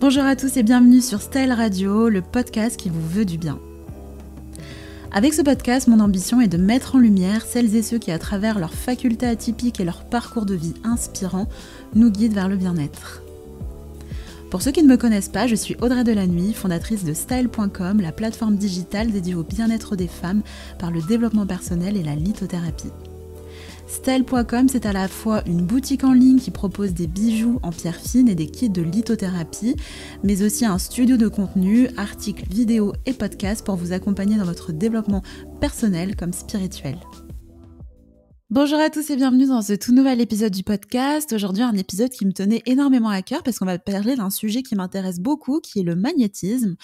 Bonjour à tous et bienvenue sur Style Radio, le podcast qui vous veut du bien. Avec ce podcast, mon ambition est de mettre en lumière celles et ceux qui, à travers leurs facultés atypiques et leur parcours de vie inspirant, nous guident vers le bien-être. Pour ceux qui ne me connaissent pas, je suis Audrey Delannuy, fondatrice de Style.com, la plateforme digitale dédiée au bien-être des femmes par le développement personnel et la lithothérapie. Style.com, c'est à la fois une boutique en ligne qui propose des bijoux en pierre fine et des kits de lithothérapie, mais aussi un studio de contenu, articles, vidéos et podcasts pour vous accompagner dans votre développement personnel comme spirituel. Bonjour à tous et bienvenue dans ce tout nouvel épisode du podcast. Aujourd'hui, un épisode qui me tenait énormément à cœur parce qu'on va parler d'un sujet qui m'intéresse beaucoup, qui est le magnétisme.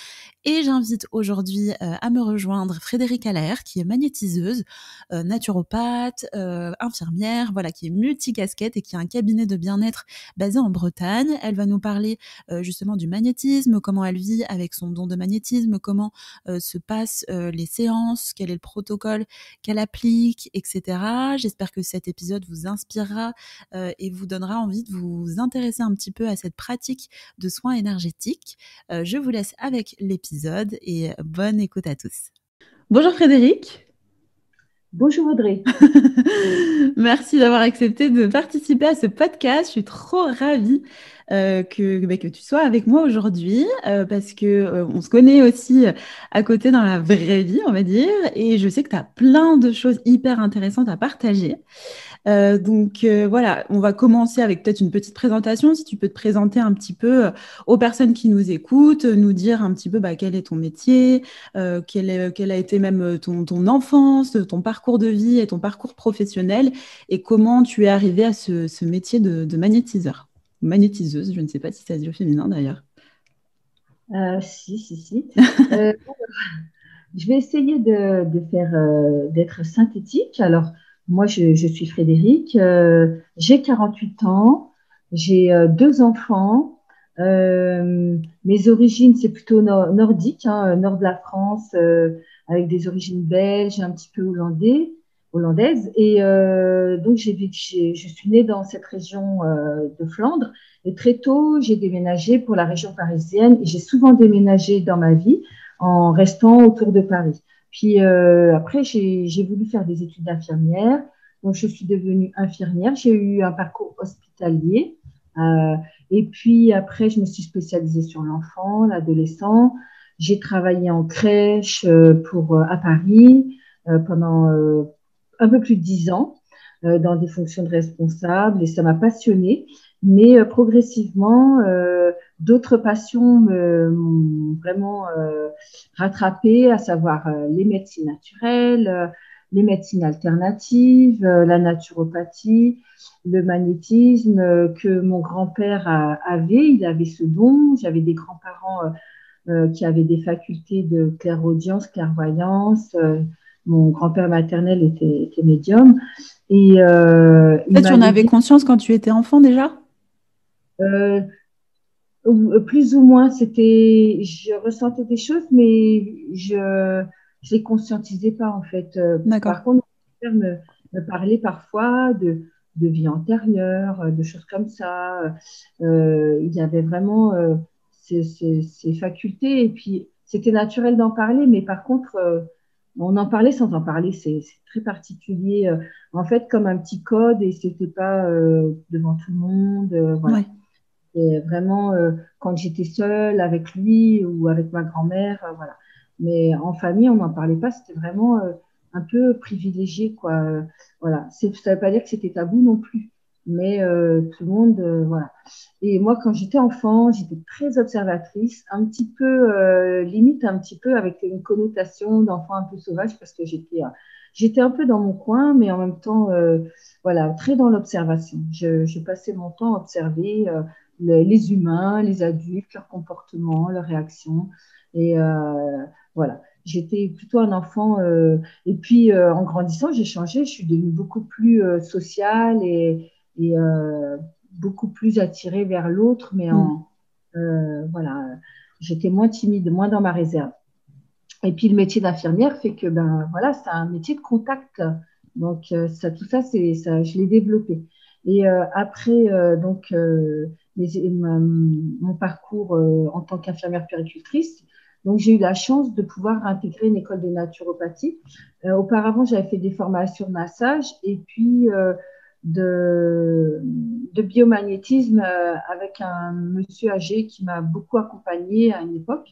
Et j'invite aujourd'hui euh, à me rejoindre Frédéric Allaire, qui est magnétiseuse, euh, naturopathe, euh, infirmière, voilà, qui est multicasquette et qui a un cabinet de bien-être basé en Bretagne. Elle va nous parler justement du magnétisme, comment elle vit avec son don de magnétisme, comment se passent les séances, quel est le protocole qu'elle applique, etc. J'espère que cet épisode vous inspirera et vous donnera envie de vous intéresser un petit peu à cette pratique de soins énergétiques. je vous laisse avec l'épisode et bonne écoute à tous. Bonjour Frédéric. Bonjour Audrey. Merci d'avoir accepté de participer à ce podcast. Je suis trop ravie euh, que, bah, que tu sois avec moi aujourd'hui euh, parce que euh, on se connaît aussi à côté dans la vraie vie, on va dire, et je sais que tu as plein de choses hyper intéressantes à partager. Euh, donc euh, voilà, on va commencer avec peut-être une petite présentation. Si tu peux te présenter un petit peu euh, aux personnes qui nous écoutent, nous dire un petit peu bah, quel est ton métier, quelle, a été même ton, enfance, ton parcours de vie et ton parcours professionnel, et comment tu es arrivé à ce, métier de, magnétiseur, magnétiseuse. Je ne sais pas si ça se dit au féminin d'ailleurs. si, si, si. je vais essayer de faire d'être synthétique. Alors, moi, je, suis Frédéric, euh, j'ai 48 ans, j'ai euh, deux enfants. Euh, mes origines, c'est plutôt nordique, hein, nord de la France, avec des origines belges, un petit peu hollandais, hollandaises. Et donc, j'ai, je suis née dans cette région de Flandre. Et très tôt, j'ai déménagé pour la région parisienne. Et j'ai souvent déménagé dans ma vie en restant autour de Paris. Puis euh, après, j'ai voulu faire des études d'infirmière. Donc, je suis devenue infirmière. J'ai eu un parcours hospitalier. Euh, et puis après, je me suis spécialisée sur l'enfant, l'adolescent. J'ai travaillé en crèche euh, pour, à Paris pendant un peu plus de dix ans dans des fonctions de responsable et ça m'a passionnée. Mais progressivement, D'autres passions m'ont vraiment euh, rattrapé, à savoir euh, les médecines naturelles, euh, les médecines alternatives, la naturopathie, le magnétisme que mon grand-père avait. Il avait ce don. J'avais des grands-parents qui avaient des facultés de clairaudience, clairvoyance. mon grand-père maternel était, médium. Et tu en avais conscience quand tu étais enfant déjà? Plus ou moins, c'était, je ressentais des choses, mais je ne les conscientisais pas en fait. Euh, par contre, me, me parlait parfois de, de vie antérieure, de choses comme ça. Euh, il y avait vraiment euh, ces, ces, ces, facultés et puis c'était naturel d'en parler, mais par contre, euh, on en parlait sans en parler. C'est très particulier, euh, en fait, comme un petit code et c'était pas devant tout le monde. voilà. Et vraiment, euh, quand j'étais seule avec lui ou avec ma grand-mère, euh, voilà. Mais en famille, on n'en parlait pas. C'était vraiment euh, un peu privilégié, quoi. voilà. Ça ne veut pas dire que c'était tabou non plus. Mais tout le monde, voilà. Et moi, quand j'étais enfant, j'étais très observatrice, un petit peu, limite un petit peu avec une connotation d'enfant un peu sauvage parce que j'étais j'étais un peu dans mon coin, mais en même temps, voilà, très dans l'observation. Je, je, passais mon temps à observer les humains, les adultes, leur comportement, leurs réactions. Et euh, voilà, j'étais plutôt un enfant. Euh, et puis, euh, en grandissant, j'ai changé. Je suis devenue beaucoup plus sociale et, et beaucoup plus attirée vers l'autre. Mais en, mm. voilà, j'étais moins timide, moins dans ma réserve. Et puis, le métier d'infirmière fait que, ben voilà, c'est un métier de contact. Donc, ça, tout ça, c'est ça, je l'ai développé. Et après, donc, mon parcours en tant qu'infirmière péricultrice. Donc, j'ai eu la chance de pouvoir intégrer une école de naturopathie. auparavant, j'avais fait des formations de massage et puis de, de, biomagnétisme avec un monsieur âgé qui m'a beaucoup accompagnée à une époque.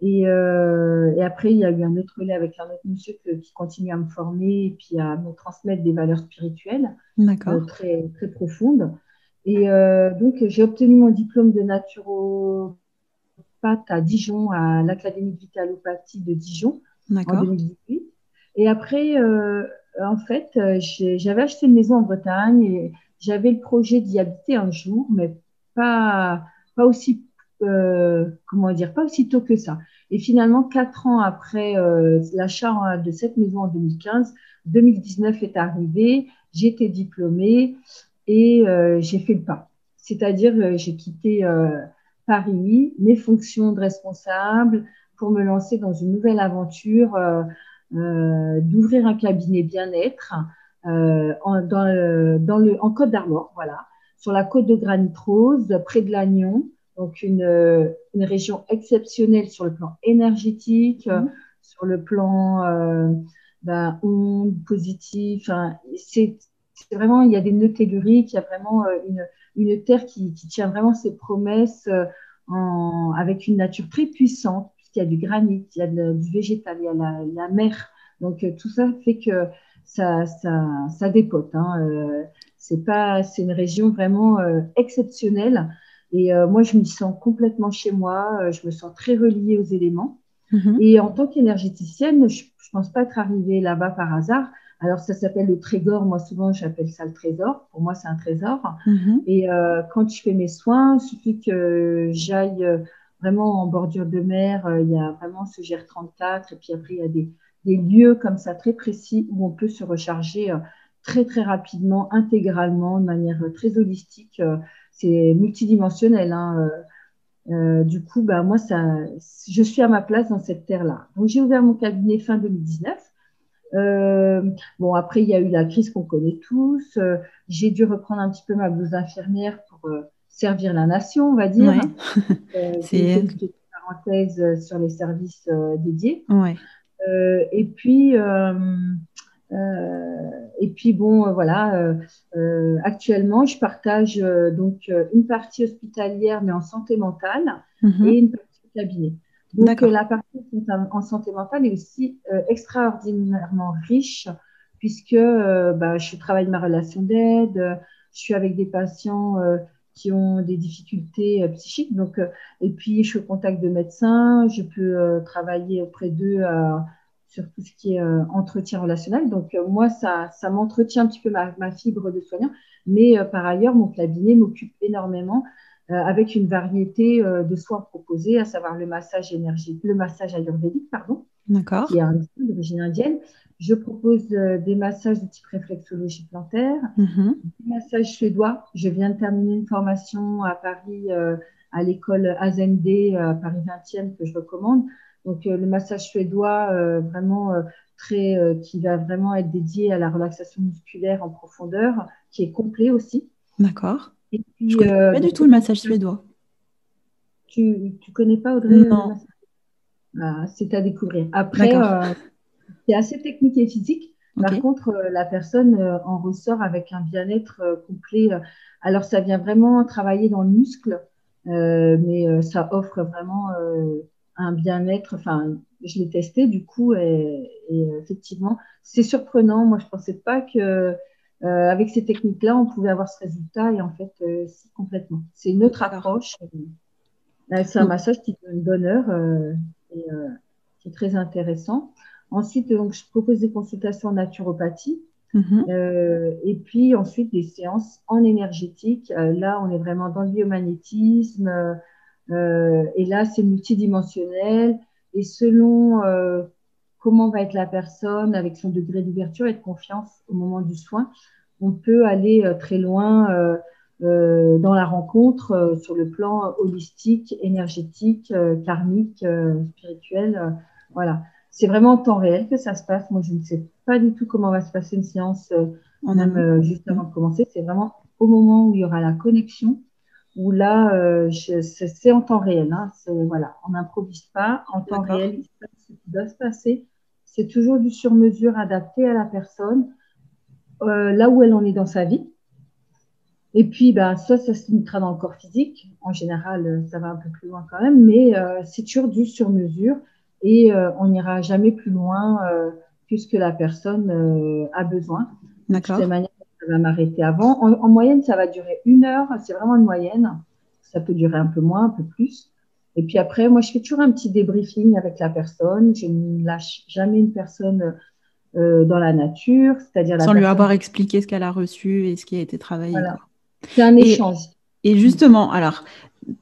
Et, euh, et, après, il y a eu un autre relais avec un autre monsieur qui continue à me former et puis à me transmettre des valeurs spirituelles euh, très, très profondes. Et euh, donc, j'ai obtenu mon diplôme de naturopathe à Dijon, à l'Académie de Vitalopathie de Dijon, en 2018. Et après, euh, en fait, j'avais acheté une maison en Bretagne et j'avais le projet d'y habiter un jour, mais pas, pas aussi euh, comment dire, pas aussitôt que ça. Et finalement, quatre ans après euh, l'achat de cette maison en 2015, 2019 est arrivé, été diplômée et euh, j'ai fait le pas. C'est-à-dire, j'ai quitté Paris, mes fonctions de responsable pour me lancer dans une nouvelle aventure d'ouvrir un cabinet bien-être en, dans dans le, en Côte d'Armor, voilà, sur la côte de Granit Rose, près de Lannion donc une, une, région exceptionnelle sur le plan énergétique, mhm. sur le plan euh, ben, onde positive. Enfin, c'est vraiment, il y a des nœuds telluriques, il y a vraiment euh, une, une terre qui, qui, tient vraiment ses promesses euh, en, avec une nature très puissante, puisqu'il y a du granit, il y a du végétal, il y a la, la mer. Donc euh, tout ça fait que ça, ça, ça dépote. Hein. Euh, c'est pas, c'est une région vraiment exceptionnelle. Et euh, moi, je me sens complètement chez moi, je me sens très reliée aux éléments. Mhm. Et en tant qu'énergéticienne, je ne pense pas être arrivée là-bas par hasard. Alors, ça s'appelle le trésor. Moi, souvent, j'appelle ça le trésor. Pour moi, c'est un trésor. Mhm. Et euh, quand je fais mes soins, il suffit que j'aille vraiment en bordure de mer. il y a vraiment ce GR34. Et puis après, il y a des, des, lieux comme ça très précis où on peut se recharger très, très rapidement, intégralement, de manière très holistique c'est multidimensionnel. Hein, euh, euh, du coup, bah, moi, ça, je suis à ma place dans cette terre-là. Donc, j'ai ouvert mon cabinet fin 2019. Euh, bon, après, il y a eu la crise qu'on connaît tous. j'ai dû reprendre un petit peu ma blouse infirmière pour servir la nation, on va dire. c'est une parenthèse sur les services dédiés. Ouais. et puis, euh, et puis bon, euh, voilà. Euh, actuellement, je partage donc une partie hospitalière, mais en santé mentale, mhm. et une partie au cabinet. Donc la partie en santé mentale est aussi extraordinairement riche puisque bah, je travaille ma relation d'aide, je suis avec des patients qui ont des difficultés psychiques. Donc, et puis, je suis au contact de médecins, je peux travailler auprès d'eux sur tout ce qui est euh, entretien relationnel. Donc, euh, moi, ça, ça m'entretient un petit peu ma, fibre de soignant. Mais euh, par ailleurs, mon cabinet m'occupe énormément avec une variété de soins proposés, à savoir le massage énergétique, le massage ayurvédique, pardon, qui est un d'origine indienne. Je propose des massages de type réflexologie plantaire, mm-hmm. des massages suédois. Je viens de terminer une formation à Paris, à l'école Azende, à Paris 20e, que je recommande, donc euh, le massage suédois, euh, vraiment euh, très, qui va vraiment être dédié à la relaxation musculaire en profondeur, qui est complet aussi. D'accord. Et puis, Je connais pas du tout le massage suédois. Tu ne connais pas Audrey Non. Ah, c'est à découvrir. Après, c'est assez technique et physique. Par contre, la personne en ressort avec un bien-être complet. Alors, ça vient vraiment travailler dans le muscle, mais ça offre vraiment un bien-être. Enfin, je l'ai testé du coup et, effectivement, c'est surprenant. Moi, je pensais pas que euh, avec ces techniques-là, on pouvait avoir ce résultat et en fait, euh, si complètement. C'est une autre approche. C'est un mm. massage qui donne bonheur euh, et qui est très intéressant. Ensuite, donc, je propose des consultations en naturopathie. Mm-hmm. et puis ensuite des séances en énergétique. là, on est vraiment dans le biomagnétisme, euh, et là, c'est multidimensionnel. Et selon euh, comment va être la personne, avec son degré d'ouverture et de confiance au moment du soin, on peut aller euh, très loin dans la rencontre sur le plan holistique, énergétique, karmique, spirituel. voilà. C'est vraiment en temps réel que ça se passe. Moi, je ne sais pas du tout comment va se passer une séance même juste avant de commencer. C'est vraiment au moment où il y aura la connexion où là, c'est en temps réel. Hein. voilà, on n'improvise pas. En temps réel, ce qui doit se passer. C'est toujours du sur-mesure adapté à la personne, là où elle en est dans sa vie. Et puis, ben, ça, ça se limitera dans le corps physique. En général, ça va un peu plus loin quand même, mais c'est toujours du sur-mesure et on n'ira jamais plus loin que ce que la personne a besoin. D'accord. De manière, ça va m'arrêter avant. En, moyenne, ça va durer une heure. C'est vraiment une moyenne. Ça peut durer un peu moins, un peu plus. Et puis après, moi, je fais toujours un petit débriefing avec la personne. Je ne lâche jamais une personne euh, dans la nature, c'est-à-dire sans lui avoir expliqué ce qu'elle a reçu et ce qui a été travaillé. Voilà. C'est un échange. Et justement, alors,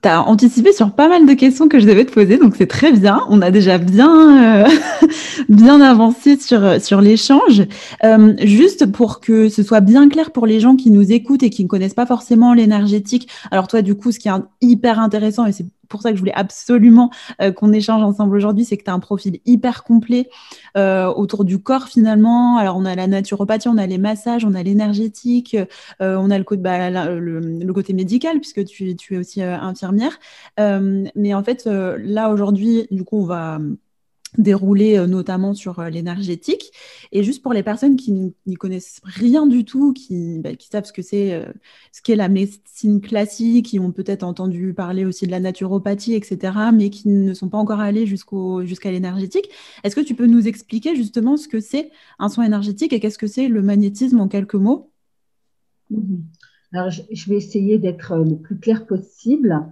tu as anticipé sur pas mal de questions que je devais te poser, donc c'est très bien. On a déjà bien, euh, bien avancé sur, sur l'échange. Euh, juste pour que ce soit bien clair pour les gens qui nous écoutent et qui ne connaissent pas forcément l'énergétique. Alors toi, du coup, ce qui est hyper intéressant, et c'est pour ça que je voulais absolument euh, qu'on échange ensemble aujourd'hui, c'est que tu as un profil hyper complet euh, autour du corps finalement. Alors on a la naturopathie, on a les massages, on a l'énergétique, euh, on a le, bah, le, côté médical puisque tu es aussi infirmière. mais en fait, là aujourd'hui, du coup, on va déroulé euh, notamment sur euh, l'énergétique. Et juste pour les personnes qui n'y connaissent rien du tout, qui, bah, qui savent ce que c'est, euh, ce qu'est la médecine classique, qui ont peut-être entendu parler aussi de la naturopathie, etc., mais qui ne sont pas encore allés jusqu'au, jusqu'à l'énergétique, est-ce que tu peux nous expliquer justement ce que c'est un soin énergétique et qu'est-ce que c'est le magnétisme en quelques mots? Mhm. Alors, je vais essayer d'être le plus clair possible,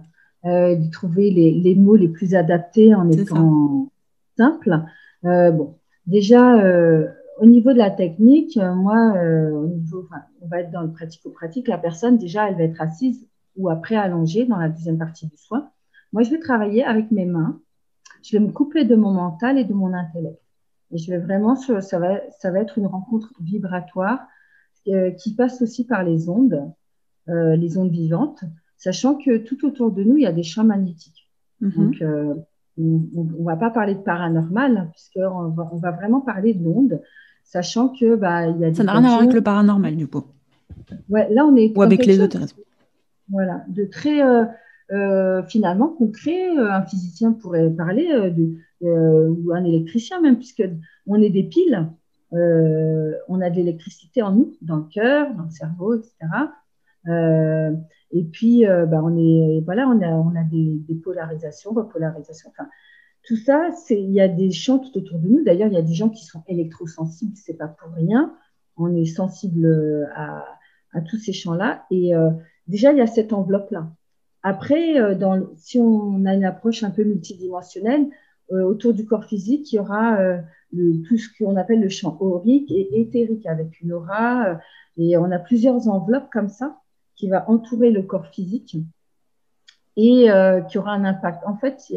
de trouver les, les, mots les plus adaptés en étant simple. Euh, bon, déjà, euh, au niveau de la technique, euh, moi, au niveau, on va être dans le pratico-pratique, la personne, déjà, elle va être assise ou après allongée dans la deuxième partie du soin. Moi, je vais travailler avec mes mains. Je vais me couper de mon mental et de mon intellect. Et je vais vraiment, ça va, ça va être une rencontre vibratoire qui passe aussi par les ondes, les ondes vivantes, sachant que tout autour de nous, il y a des champs magnétiques. Mm-hmm. Donc, on ne va pas parler de paranormal, puisqu'on va, on va vraiment parler de l'onde, sachant que bah, il y a Ça n'a rien à voir avec le paranormal, du coup. Ouais, là, on est. Ou avec les autres. Voilà, de très euh, euh, finalement concret. Euh, un physicien pourrait parler de, ou un électricien même, puisque on est des piles. on a de l'électricité en nous, dans le cœur, dans le cerveau, etc. Et puis, euh, bah, on est, voilà, on a, on a des, des polarisations, repolarisations. Enfin, tout ça, c'est, il y a des champs tout autour de nous. D'ailleurs, il y a des gens qui sont électrosensibles, c'est pas pour rien. On est sensible à, à tous ces champs-là. Et euh, déjà, il y a cette enveloppe-là. Après, euh, dans, si on a une approche un peu multidimensionnelle, autour du corps physique, il y aura tout ce qu'on appelle le champ aurique et éthérique avec une aura. et on a plusieurs enveloppes comme ça qui va entourer le corps physique et euh, qui aura un impact. En fait,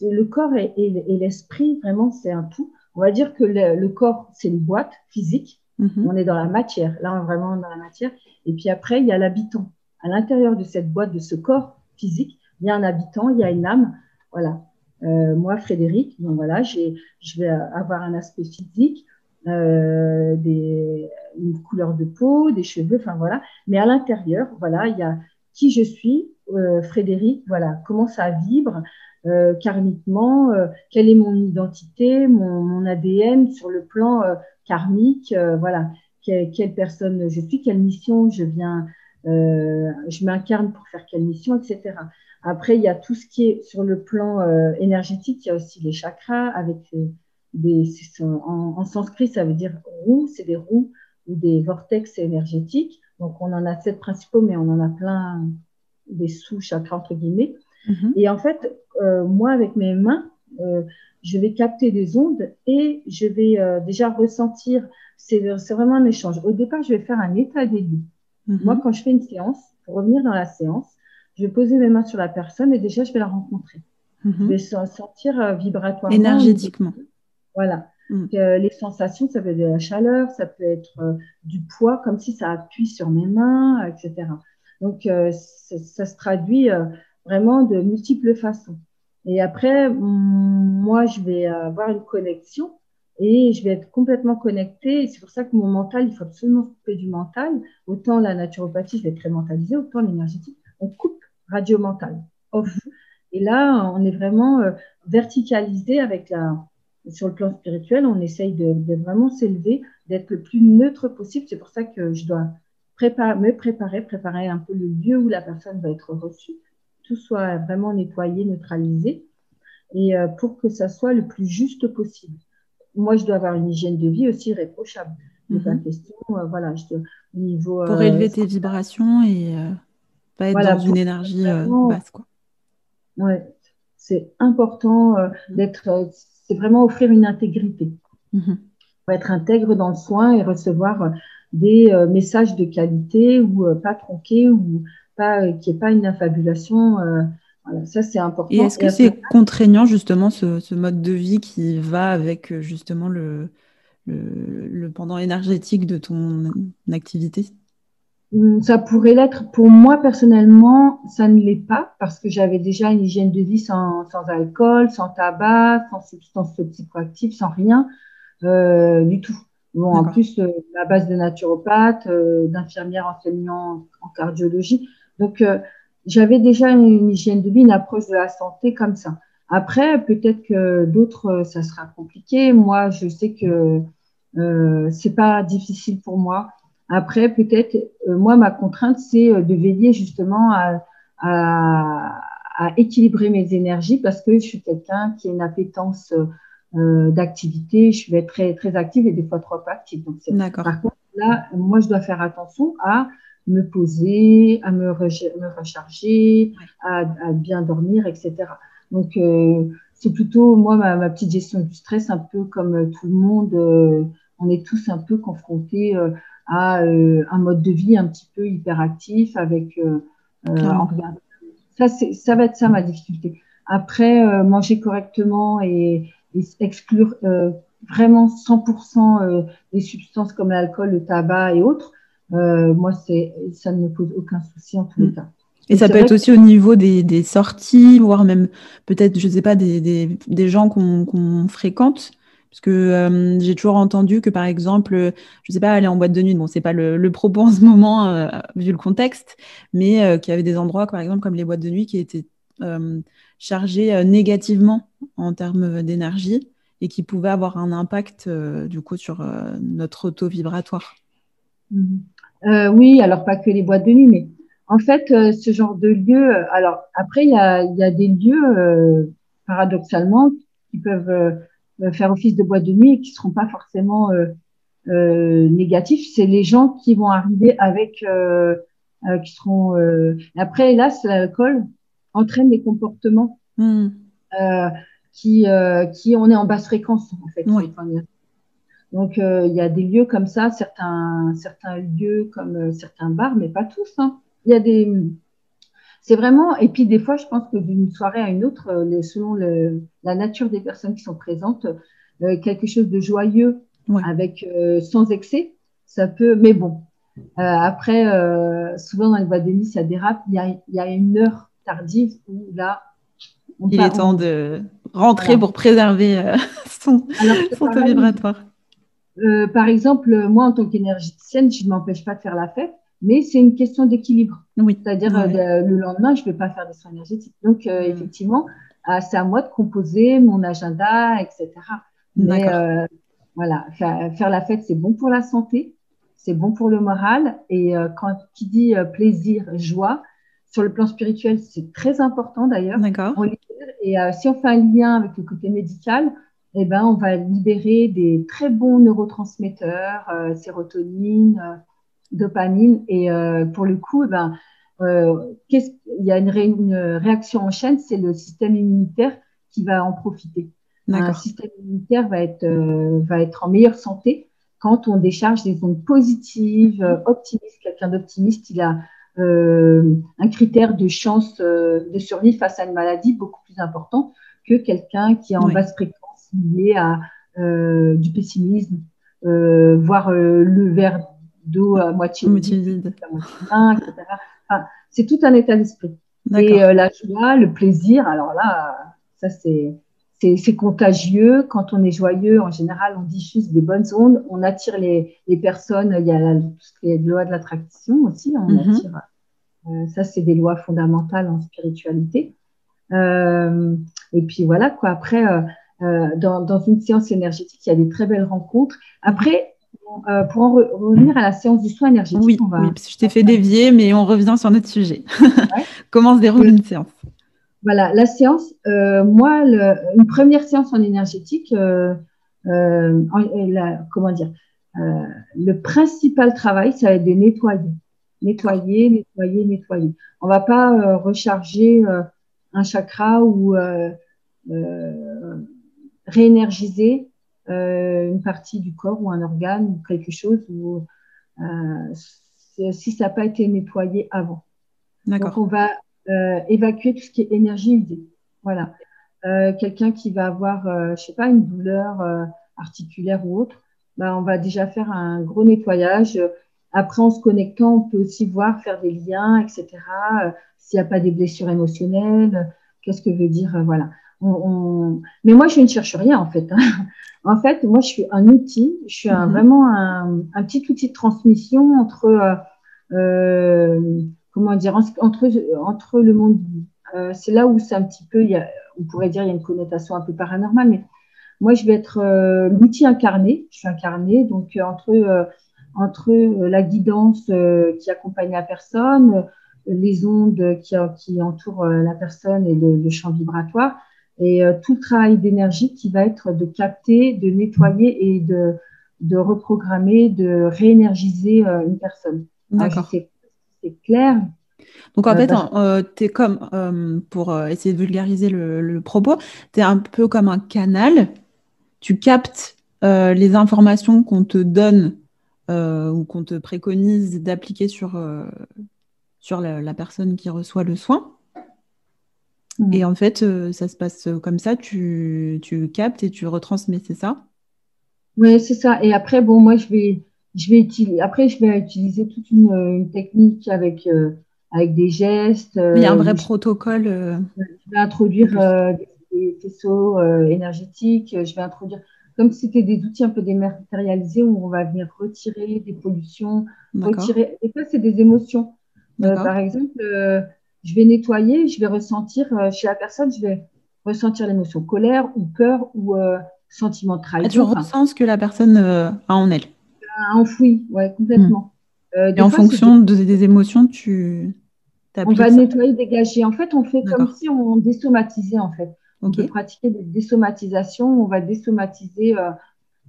le corps et, l'esprit, vraiment, c'est un tout. On va dire que le, corps, c'est une boîte physique. Mhm. On est dans la matière. Là, on est vraiment dans la matière. Et puis après, il y a l'habitant. À l'intérieur de cette boîte, de ce corps physique, il y a un habitant, il y a une âme. Voilà. Euh, moi, Frédéric, donc voilà, je vais avoir un aspect physique, euh, des, une couleur de peau, des cheveux, enfin voilà. Mais à l'intérieur, voilà, il y a qui je suis, euh, Frédéric, voilà, comment ça vibre euh, karmiquement, quelle est mon identité, mon, ADN sur le plan karmique, voilà, quelle, quelle, personne je suis, quelle mission je viens, je m'incarne pour faire quelle mission, etc. Après, il y a tout ce qui est sur le plan énergétique, il y a aussi les chakras avec des, en, en, sanskrit, ça veut dire roue, c'est des roues ou des vortex énergétiques. Donc, on en a sept principaux, mais on en a plein des sous-chakras, entre guillemets. Mhm. Et en fait, euh, moi, avec mes mains, euh, je vais capter des ondes et je vais euh, déjà ressentir. C'est vraiment un échange. Au départ, je vais faire un état des lieux. Mhm. Moi, quand je fais une séance, pour revenir dans la séance, je vais poser mes mains sur la personne et déjà, je vais la rencontrer. Mhm. Je vais sentir vibratoirement. Énergétiquement. Voilà. Mm. Euh, les sensations, ça peut être de la chaleur, ça peut être euh, du poids, comme si ça appuie sur mes mains, etc. Donc, euh, ça se traduit vraiment de multiples façons. Et après, moi, je vais avoir une connexion et je vais être complètement connectée. C'est pour ça que mon mental, il faut absolument couper du mental. Autant la naturopathie, je vais être très mentalisée, autant l'énergétique, on coupe radio mentale, off. Mhm. Et là, on est vraiment euh, verticalisé avec la, sur le plan spirituel, on essaye de, vraiment s'élever, d'être le plus neutre possible. C'est pour ça que je dois me préparer, préparer un peu le lieu où la personne va être reçue, tout soit vraiment nettoyé, neutralisé, et euh, pour que ça soit le plus juste possible. Moi, je dois avoir une hygiène de vie aussi réprochable. Mm question, euh, voilà, je niveau. Pour élever tes vibrations et pas être dans une énergie basse, quoi. Ouais, c'est important euh, d'être, euh, c'est vraiment offrir une intégrité. Mhm. être intègre dans le soin et recevoir euh, des messages de qualité ou pas tronqués ou pas qu'il n'y ait pas une affabulation. voilà, ça c'est important. Et est-ce que c'est contraignant justement ce, mode de vie qui va avec justement le, le pendant énergétique de ton activité? Ça pourrait l'être. Pour moi, personnellement, ça ne l'est pas parce que j'avais déjà une hygiène de vie sans, sans alcool, sans tabac, sans substances psychoactives, sans rien euh, du tout. Bon, en plus, euh, la base de naturopathe, euh, d'infirmière enseignant en cardiologie. Donc, euh, j'avais déjà une, hygiène de vie, une approche de la santé comme ça. Après, peut-être que d'autres, ça sera compliqué. Moi, je sais que euh, c'est pas difficile pour moi après, peut-être, euh, moi, ma contrainte, c'est euh, de veiller justement à, équilibrer mes énergies parce que je suis quelqu'un qui a une appétence euh, d'activité. Je vais être très, très active et des fois trop active. Donc, par contre, là, moi, je dois faire attention à me poser, à me, recharger, à, bien dormir, etc. Donc, c'est plutôt, moi, ma, ma, petite gestion du stress, un peu comme tout le monde, on est tous un peu confrontés à euh, un mode de vie un petit peu hyperactif avec euh, euh, ça, ça va être ça ma difficulté. Après, manger correctement et, exclure vraiment 100% des substances comme l'alcool, le tabac et autres, moi, c'est, ça ne me pose aucun souci en tous les mm. cas. Et, ça peut être aussi au niveau des, des, sorties, voire même peut-être, je ne sais pas, des, des, des gens qu'on fréquente. Parce que euh, j'ai toujours entendu que, par exemple, je ne sais pas, aller en boîte de nuit, bon, c'est pas le, propos en ce moment, euh, vu le contexte, mais euh, qu'il y avait des endroits, par exemple, comme les boîtes de nuit, qui étaient chargés négativement en termes d'énergie et qui pouvaient avoir un impact, du coup, sur notre auto vibratoire. Mmh. oui, alors pas que les boîtes de nuit, mais en fait, ce genre de lieu, alors après, il y a, des lieux, paradoxalement, qui peuvent euh, faire office de boîte de nuit et qui seront pas forcément euh, euh, négatifs. C'est les gens qui vont arriver avec, qui seront. Après, hélas, l'alcool entraîne des comportements hmm. qui, qui on est en basse fréquence en fait. Donc, il y a des lieux comme ça, certains, certains lieux comme certains bars, mais pas tous. Hein. Il y a des, c'est vraiment, et puis des fois, je pense que d'une soirée à une autre, euh, selon la nature des personnes qui sont présentes, euh, quelque chose de joyeux avec euh, sans excès, ça peut. Mais bon, après, souvent dans les boîtes de nuit, ça dérape. Il y, a, une heure tardive où là, il est temps de rentrer pour préserver son, taux vibratoire. par exemple, moi, en tant qu'énergéticienne, je ne m'empêche pas de faire la fête mais c'est une question d'équilibre. Oui. C'est-à-dire euh, le lendemain, je ne vais pas faire des soins énergétiques. Donc, euh, mm. effectivement, euh, c'est à moi de composer mon agenda, etc. Mais voilà, faire, la fête, c'est bon pour la santé, c'est bon pour le moral. Et quand qui dit plaisir, joie, sur le plan spirituel, c'est très important d'ailleurs. D'accord. Et si on fait un lien avec le côté médical, eh ben, on va libérer des très bons neurotransmetteurs, sérotonine, dopamine. Et euh, pour le coup, eh ben, euh, il y a une, une, réaction en chaîne, c'est le système immunitaire qui va en profiter. Un système immunitaire va être, euh, va être en meilleure santé quand on décharge des ondes positives, optimistes. Quelqu'un d'optimiste, il a un critère de chance de survie face à une maladie beaucoup plus important que quelqu'un qui est en basse fréquence lié à du pessimisme, voire le verre d'eau à moitié vide, c'est tout un état d'esprit. Et euh, la joie, le plaisir, alors là, ça c'est c'est contagieux. Quand on est joyeux, en général, on diffuse des bonnes ondes, on attire les, les personnes. Il y a la, loi de l'attraction aussi, on mhm. attire ça, c'est des lois fondamentales en spiritualité. et puis voilà, quoi. Après, dans, dans, une séance énergétique, il y a des très belles rencontres. Après, euh, pour en revenir à la séance du soin énergétique. Oui, je t'ai fait dévier, mais on revient sur notre sujet. Comment se déroule une séance? Voilà, la séance, euh, moi, une première séance en énergétique, euh, comment dire, le principal travail, ça va être de nettoyer. Nettoyer, nettoyer, nettoyer. On ne va pas recharger un chakra ou réénergiser une partie du corps ou un organe ou quelque chose où, euh, si ça n'a pas été nettoyé avant. Donc, on va euh, évacuer tout ce qui est énergie usée. Voilà. Quelqu'un qui va avoir, je sais pas, une douleur articulaire ou autre, bah, on va déjà faire un gros nettoyage. Après, en se connectant, on peut aussi voir, faire des liens, etc. S'il n'y a pas des blessures émotionnelles, qu'est-ce que veut dire, voilà. Mais moi, je ne cherche rien, en fait. Hein. En fait, moi, je suis un outil, je suis un, mhm. vraiment un, petit outil de transmission entre, euh, euh comment dire, entre, entre le monde. Euh, c'est là où c'est un petit peu, il y a, on pourrait dire, il y a une connotation un peu paranormale, mais moi, je vais être euh, l'outil incarné. Je suis incarné, donc entre, entre la guidance qui accompagne la personne, les ondes qui, qui entourent la personne et le, le champ vibratoire et euh, tout le travail d'énergie qui va être de capter, de nettoyer et de, de reprogrammer, de réénergiser euh, une personne. D'accord. C'est clair. Donc en euh, fait, bah, tu es comme, pour essayer de vulgariser le, propos, tu es un peu comme un canal. Tu captes les informations qu'on te donne ou qu'on te préconise d'appliquer sur, sur la, personne qui reçoit le soin. Et en fait, euh, ça se passe comme ça, tu, tu captes et tu retransmets, c'est ça? Oui, c'est ça. Et après, bon, moi, je vais, je vais utiliser, après, je vais utiliser toute une, une technique avec, euh, avec des gestes. Il y a un vrai protocole. Je vais introduire des, faisceaux énergétiques. Je vais introduire, comme si c'était des outils un peu dématérialisés où on va venir retirer des pollutions, retirer. Et ça, c'est des émotions. par exemple, je vais nettoyer, je vais ressentir euh, chez la personne, je vais ressentir l'émotion colère ou peur ou euh, sentiment de trahison. Ah, tu ressens ce que la personne euh, a en elle. A enfoui, ouais, complètement. Hmm. Et en fonction des émotions, tu on va nettoyer, dégager. En fait, on fait comme si on désomatisait en fait. On peut pratiquer des désomatisations. On va désomatiser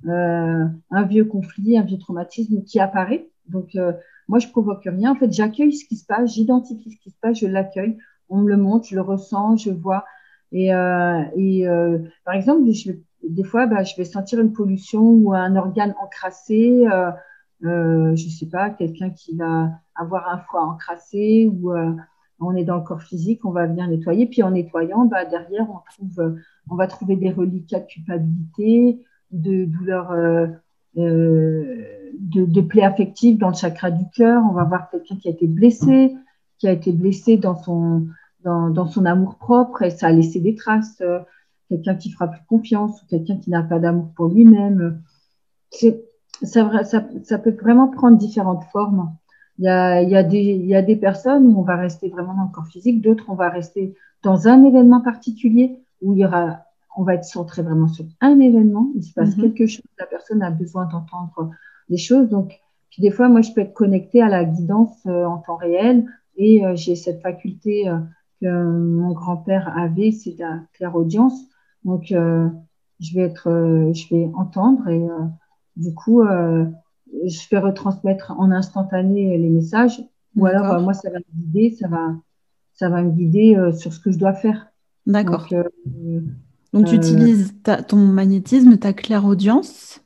un vieux conflit, un vieux traumatisme qui apparaît. Donc, moi, je provoque rien. En fait, j'accueille ce qui se passe, j'identifie ce qui se passe, je l'accueille. On me le montre, je le ressens, je vois. Et, euh, euh, par exemple, des fois, bah, je vais sentir une pollution ou un organe encrassé. Euh, je sais pas, quelqu'un qui va avoir un foie encrassé ou on est dans le corps physique, on va venir nettoyer. Puis en nettoyant, bah, derrière, on, on va trouver des reliquats de culpabilité, de douleur. Euh, de, plaies affectives dans le chakra du cœur. On va voir quelqu'un qui a été blessé, qui a été blessé dans son, dans, dans son amour propre et ça a laissé des traces. quelqu'un qui fera plus confiance ou quelqu'un qui n'a pas d'amour pour lui-même. Ça, ça, ça, peut vraiment prendre différentes formes. Il y, a, il, y a des, il y a des personnes où on va rester vraiment dans le corps physique, d'autres on va rester dans un événement particulier où il y aura, on va être centré vraiment sur un événement, il se passe mm-hmm. quelque chose, la personne a besoin d'entendre des choses. Donc, puis des fois, moi, je peux être connectée à la guidance euh, en temps réel et euh, j'ai cette faculté euh, que mon grand-père avait, c'est la clairaudience. Donc, je vais être, je vais entendre et du coup, je vais retransmettre en instantané les messages. Ou alors, moi, ça va me guider, ça va, ça va me guider sur ce que je dois faire. D'accord. Donc, tu utilises ton magnétisme, ta clairaudience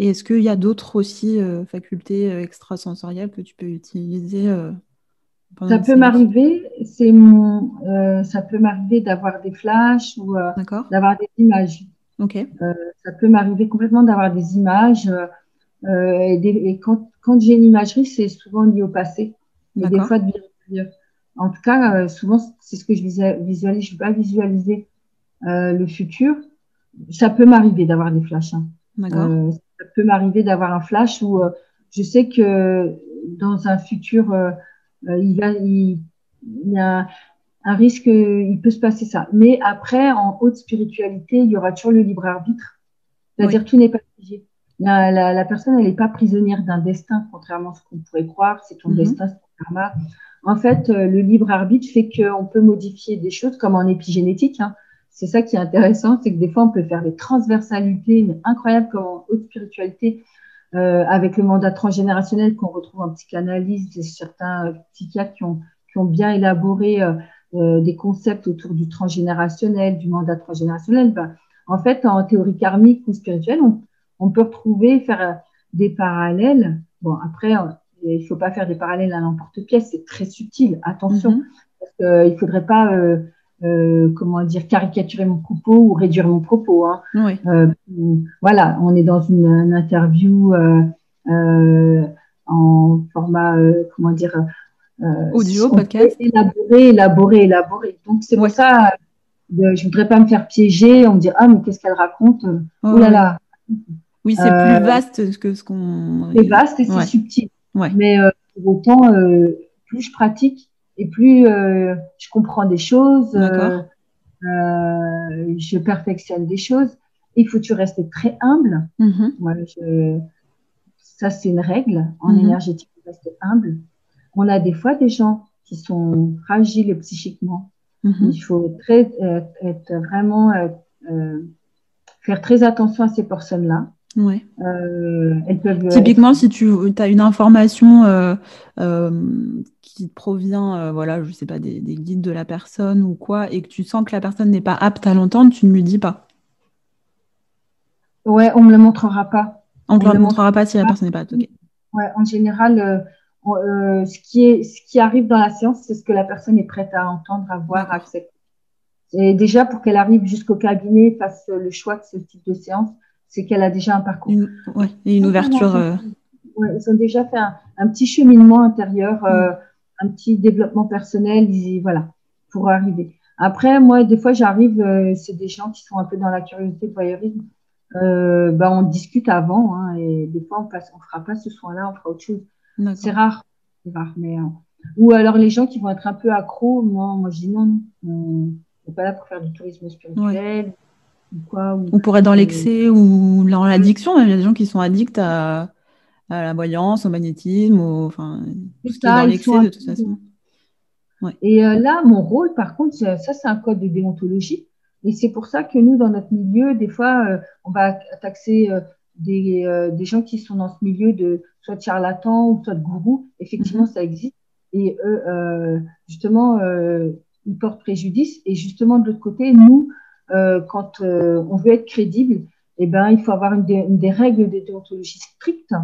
et est-ce qu'il y a d'autres aussi euh, facultés euh, extrasensorielles que tu peux utiliser euh, Ça peut m'arriver, c'est mon, ça peut m'arriver d'avoir des flashs ou d'avoir des images. Ok. ça peut m'arriver complètement d'avoir des images. et, quand, quand j'ai une imagerie, c'est souvent lié au passé. Et des fois de En tout cas, souvent, c'est ce que je visualise. Je ne vais pas visualiser le futur. Ça peut m'arriver d'avoir des flashs. Hein. D'accord ça peut m'arriver d'avoir un flash où euh, je sais que dans un futur euh, il, va, il, y a un risque, il peut se passer ça. Mais après, en haute spiritualité, il y aura toujours le libre arbitre. C'est-à-dire tout n'est pas figé. La, la, personne, elle n'est pas prisonnière d'un destin, contrairement à ce qu'on pourrait croire. C'est ton mhm. destin, c'est ton karma. En fait, le libre arbitre fait qu'on peut modifier des choses comme en épigénétique. Hein c'est ça qui est intéressant, c'est que des fois, on peut faire des transversalités mais incroyables comme en haute spiritualité, euh, avec le mandat transgénérationnel qu'on retrouve en psychanalyse, c'est certains psychiatres qui ont, qui ont bien élaboré euh, euh, des concepts autour du transgénérationnel, du mandat transgénérationnel. Ben, en fait, en théorie karmique ou spirituelle, on, on peut retrouver, faire des parallèles. Bon, après, il ne faut pas faire des parallèles à l'emporte-pièce, c'est très subtil, attention, mm-hmm. parce qu'il ne faudrait pas euh, comment dire, caricaturer mon propos ou réduire mon propos. Hein. Euh, voilà, on est dans une, interview euh, en format, comment dire, audio, podcast. Élaboré, élaboré, élaboré. Donc c'est pour ça, je voudrais pas me faire piéger. On me dit ah mais qu'est-ce qu'elle raconte? Oh là là. Oui, c'est plus vaste que ce qu'on. C'est vaste et c'est subtil. Mais pour autant, plus je pratique, et plus euh, je comprends des choses, euh, euh, je perfectionne des choses. Il faut toujours rester très humble. Mm-hmm. ça, c'est une règle. En mm-hmm. énergétique, rester humble. On a des fois des gens qui sont fragiles psychiquement. Mm-hmm. Il faut très, être, vraiment faire très attention à ces personnes-là. Ouais. elles peuvent Typiquement, si tu as une information qui provient, euh, voilà, je sais pas, des, guides de la personne ou quoi, et que tu sens que la personne n'est pas apte à l'entendre, tu ne lui dis pas. Ouais, on me le montrera pas. On ne le montrera pas si la personne n'est pas apte. Ouais, en général, euh, euh, ce, qui est, ce qui arrive dans la séance, c'est ce que la personne est prête à entendre, à voir, à accepter. Et déjà, pour qu'elle arrive jusqu'au cabinet, fasse le choix de ce type de séance, c'est qu'elle a déjà un parcours. ouais, et une ouverture. Ouais, ils ont déjà fait un, petit cheminement intérieur. Mm un petit développement personnel, voilà, pour arriver. Après, moi, des fois, j'arrive, euh, c'est des gens qui sont un peu dans la curiosité, le voyeurisme. Euh, ben, on discute avant, hein, et des fois, on passe, on fera pas ce soin-là, on fera autre chose. C'est rare, c'est rare, mais euh, ou alors les gens qui vont être un peu accros, moi, moi, je dis non, on n'est pas là pour faire du tourisme spirituel. Ou quoi, on pourrait être dans l'excès ou dans l'addiction. Il y a des gens qui sont addicts à, à la voyance, au magnétisme, au, enfin, tout, ce dans l'excès de toute façon. Et euh, là, mon rôle, par contre, ça, c'est un code de déontologie. Et c'est pour ça que nous, dans notre milieu, des fois, euh, on va taxer euh, des, des, gens qui sont dans ce milieu de soit de charlatans ou soit de gourous. Effectivement, mm-hmm. ça existe. Et eux, justement, ils portent préjudice. Et justement, de l'autre côté, nous, quand on veut être crédible, eh ben, il faut avoir une, des règles de déontologie strictes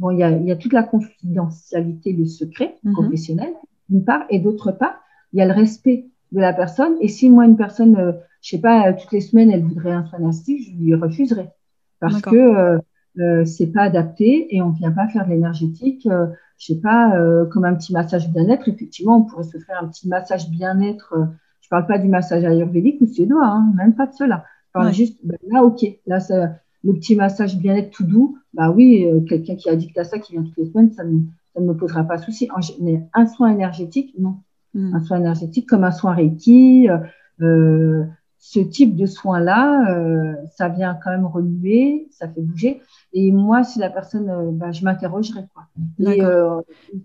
bon, il y a, toute la confidentialité, le secret mhm. professionnel, d'une part, et d'autre part, il y a le respect de la personne. Et si moi, une personne, je euh, je sais pas, toutes les semaines, elle voudrait un soin narcissique, je lui refuserai. Parce que euh, euh, c'est pas adapté et on vient pas faire de l'énergétique. Euh, je sais pas, comme un petit massage bien-être. Effectivement, on pourrait se faire un petit massage bien-être. Je parle pas du massage ayurvédique ou suédois, hein, même pas de cela. Je parle juste, ben là, ok, là, ça, le petit massage bien-être tout doux, bah oui, euh, quelqu'un qui addict à ça, qui vient toutes les semaines, ça, ne me posera pas de souci. Mais un soin énergétique, non. Hmm. Un soin énergétique comme un soin Reiki, euh, euh ce type de soin-là, euh, ça vient quand même remuer, ça fait bouger. Et moi, si la personne, bah, je m'interrogerai. Quoi. Et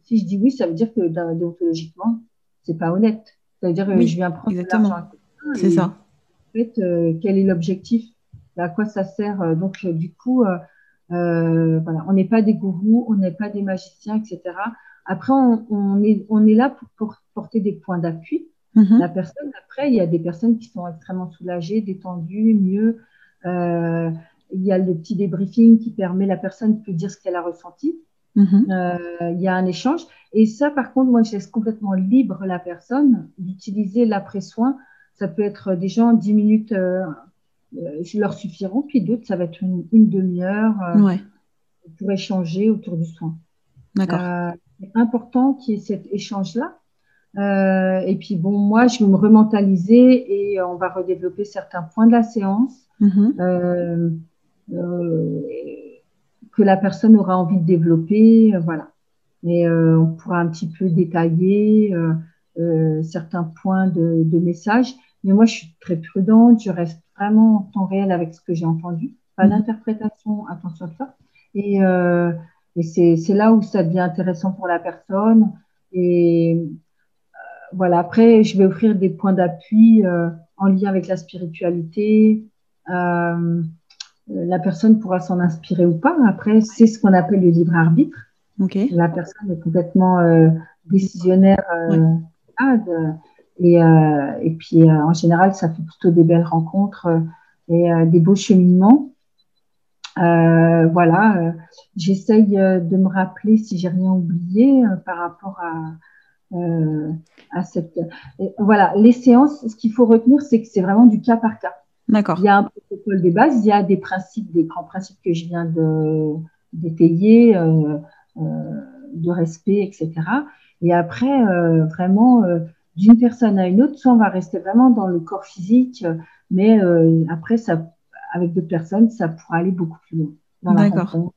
si je dis oui, ça veut dire que déontologiquement, c'est pas honnête. Ça veut dire que je viens prendre exactement. C'est ça. En fait, quel est l'objectif? À quoi ça sert? Euh, Donc, euh, du coup, euh, voilà, on n'est pas des gourous, on n'est pas des magiciens, etc. Après, on, est, on est là pour, porter des points d'appui. Mm-hmm. La personne, après, il y a des personnes qui sont extrêmement soulagées, détendues, mieux. il y a le petit débriefing qui permet la personne de dire ce qu'elle a ressenti. Mm-hmm. il y a un échange. Et ça, par contre, moi, je laisse complètement libre la personne d'utiliser l'après-soin. Ça peut être des gens 10 minutes, euh, leur suffiront. Puis d'autres, ça va être une, demi-heure euh, pour échanger autour du soin. D'accord. Euh, c'est important qu'il y ait cet échange-là. et puis bon, moi, je vais me rementaliser et on va redévelopper certains points de la séance mm-hmm. Que la personne aura envie de développer. voilà. et on pourra un petit peu détailler certains points de, de message. Mais moi, je suis très prudente, je reste vraiment en temps réel avec ce que j'ai entendu. Pas mmh. d'interprétation, attention à ça. Et, euh, et c'est là où ça devient intéressant pour la personne. Et euh, voilà, après, je vais offrir des points d'appui euh, en lien avec la spiritualité. Euh, la personne pourra s'en inspirer ou pas. Après, c'est ce qu'on appelle le libre arbitre. Okay. La personne est complètement euh, décisionnaire. Euh, et, euh, et puis, euh, en général, ça fait plutôt des belles rencontres euh, et des beaux cheminements. voilà, j'essaye de me rappeler si j'ai rien oublié par rapport à, à cette. voilà, les séances, ce qu'il faut retenir, c'est que c'est vraiment du cas par cas. D'accord. Il y a un protocole de base, il y a des principes, des grands principes que je viens de d'étayer, euh, de respect, etc. Et après, euh, vraiment, d'une personne à une autre, soit on va rester vraiment dans le corps physique, mais euh, après, ça, avec d'autres personnes, ça pourra aller beaucoup plus loin. D'accord.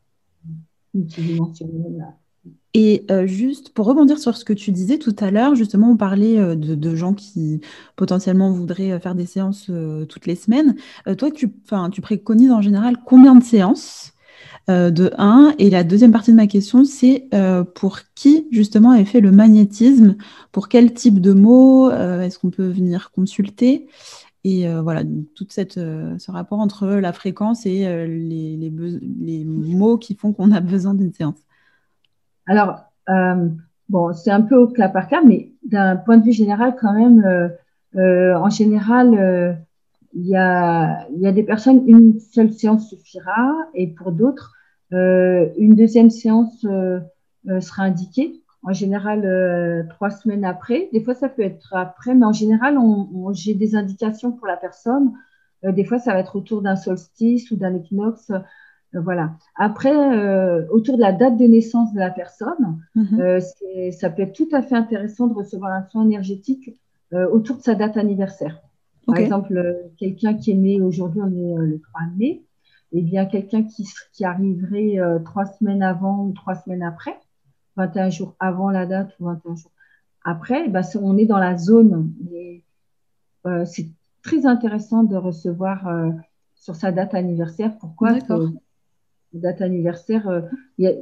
Et euh, juste pour rebondir sur ce que tu disais tout à l'heure, justement, on parlait euh, de, gens qui potentiellement voudraient faire des séances toutes les semaines. toi, tu, tu préconises en général combien de séances euh, de 1. Et la deuxième partie de ma question, c'est euh, pour qui justement est fait le magnétisme? Pour quel type de mots euh, est-ce qu'on peut venir consulter? Et voilà, tout ce rapport entre la fréquence et les, les, mots qui font qu'on a besoin d'une séance. Alors, bon, c'est un peu au cas par cas, mais d'un point de vue général, quand même, en général, il y, a, des personnes, une seule séance suffira, et pour d'autres, euh, une deuxième séance euh, euh, sera indiquée, en général trois semaines après. Des fois, ça peut être après, mais en général, j'ai des indications pour la personne. des fois, ça va être autour d'un solstice ou d'un équinoxe. Voilà. Après, autour de la date de naissance de la personne, mhm. ça peut être tout à fait intéressant de recevoir un soin énergétique autour de sa date anniversaire. Par exemple, quelqu'un qui est né aujourd'hui, on est le 3 mai, eh bien, quelqu'un qui, qui arriverait euh, trois semaines avant ou trois semaines après, 21 jours avant la date ou 21 jours après, eh ben, on est dans la zone. Euh, c'est très intéressant de recevoir euh, sur sa date anniversaire. Pourquoi? D'accord. Date anniversaire, il y, a,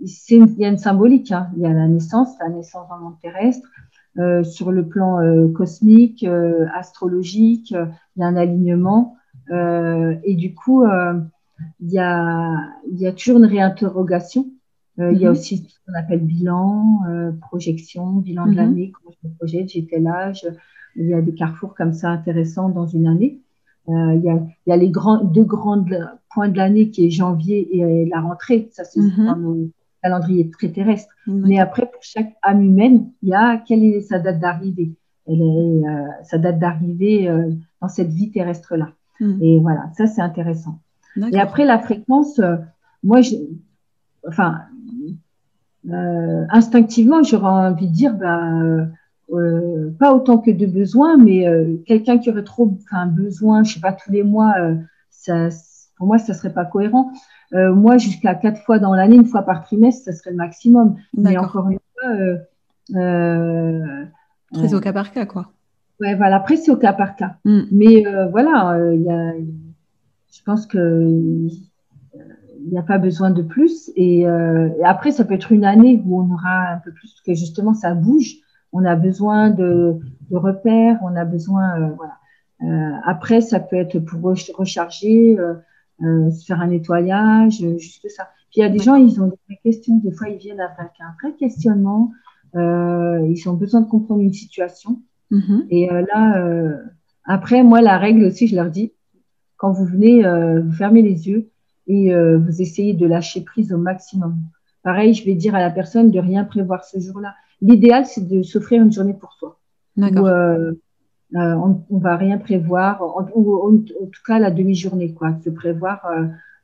il y a une symbolique. Hein. Il y a la naissance, la naissance dans le monde terrestre. sur le plan cosmique, astrologique, il y a un alignement. Euh, et du coup, euh, il y a, y, a, toujours une réinterrogation. Euh, il y a mhm. aussi ce qu'on appelle bilan, projection, bilan de mhm. l'année, comment je me projette, j'ai tel âge. Il y a des carrefours comme ça intéressants dans une année. il, y a, il y a les grands, deux grands points de l'année qui est janvier et la rentrée. Ça, c'est mm dans nos calendriers très terrestres. Mais après, pour chaque âme humaine, il y a quelle est sa date d'arrivée? Elle est sa date d'arrivée dans cette vie terrestre-là. Hmm. Et voilà, ça c'est intéressant. Et après la fréquence, euh, moi, je, enfin, euh, instinctivement, j'aurais envie de dire, bah, euh, pas autant que de besoin, mais quelqu'un qui aurait trop un besoin, je sais pas, tous les mois, ça, pour moi, ça serait pas cohérent. moi, jusqu'à quatre fois dans l'année, une fois par trimestre, ça serait le maximum. Mais encore une fois, très au cas par cas, quoi. Ouais, voilà. Après, c'est au cas par cas. Mm. Mais euh, voilà, euh, il y a, je pense que il n'y a pas besoin de plus. Et, euh, et, après, ça peut être une année où on aura un peu plus, parce que justement, ça bouge. On a besoin de, de repères, on a besoin, voilà. après, ça peut être pour recharger, se faire un nettoyage, juste ça. Puis il y a des gens, ils ont des questions. Des fois, ils viennent avec un vrai questionnement. ils ont besoin de comprendre une situation. Mm-hmm. Et euh, là, euh, après, moi, la règle aussi, je leur dis, quand vous venez, euh, vous fermez les yeux et vous essayez de lâcher prise au maximum. Pareil, je vais dire à la personne de rien prévoir ce jour-là. L'idéal, c'est de s'offrir une journée pour soi. D'accord. Euh, on, on, va rien prévoir, en, en, tout cas la demi-journée, quoi. Se prévoir.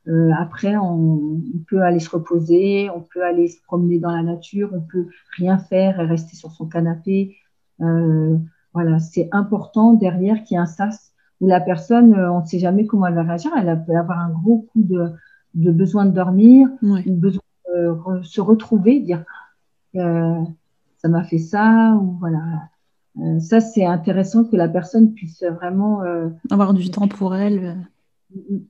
Euh, après, on, on, peut aller se reposer, on peut aller se promener dans la nature, on peut rien faire et rester sur son canapé. Euh, voilà, c'est important derrière qu'il y ait un sas où la personne, euh, on ne sait jamais comment elle va réagir. Elle peut avoir un gros coup de, besoin de dormir, besoin de se retrouver, dire ça m'a fait ça, ou voilà. Ça, c'est intéressant que la personne puisse vraiment avoir du temps pour elle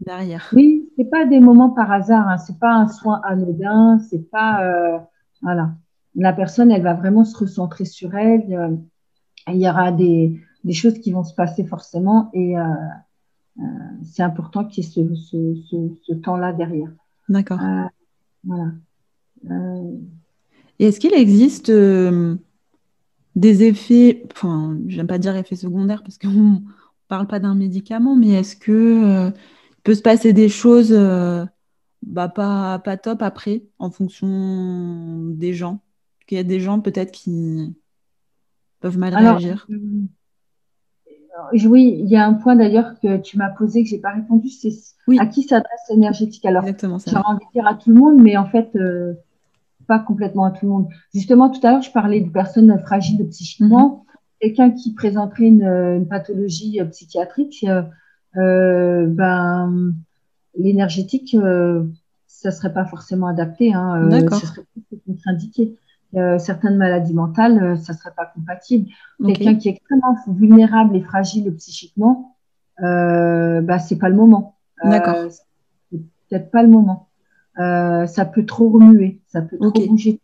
derrière. Oui, c'est pas des moments par hasard, hein. c'est pas un soin anodin, c'est pas voilà. La personne, elle va vraiment se recentrer sur elle. il y aura des, des choses qui vont se passer forcément et euh, euh, c'est important qu'il y ait ce, temps-là derrière. D'accord. Euh, voilà. Et est-ce qu'il existe des effets, enfin, j'aime pas dire effets secondaires parce qu'on ne parle pas d'un médicament, mais est-ce que peut se passer des choses bah, pas, pas top après en fonction des gens? Qu'il y a des gens peut-être qui peuvent mal réagir. oui, il y a un point d'ailleurs que tu m'as posé que j'ai pas répondu, c'est à qui s'adresse l'énergétique. Alors, j'ai envie de dire à tout le monde, mais en fait, euh, pas complètement à tout le monde. Justement, tout à l'heure, je parlais de personnes fragiles psychiquement. Mhm. Quelqu'un qui présenterait une, pathologie psychiatrique, euh, euh, ben, l'énergétique, ça serait pas forcément adapté. Hein, D'accord. Ça serait contre-indiqué. Euh, certaines maladies mentales, euh, ça ne serait pas compatible. Quelqu'un qui est extrêmement vulnérable et fragile psychiquement, euh, bah, c'est pas le moment. Euh, D'accord. c'est peut-être pas le moment. Ça peut trop remuer, ça peut trop bouger.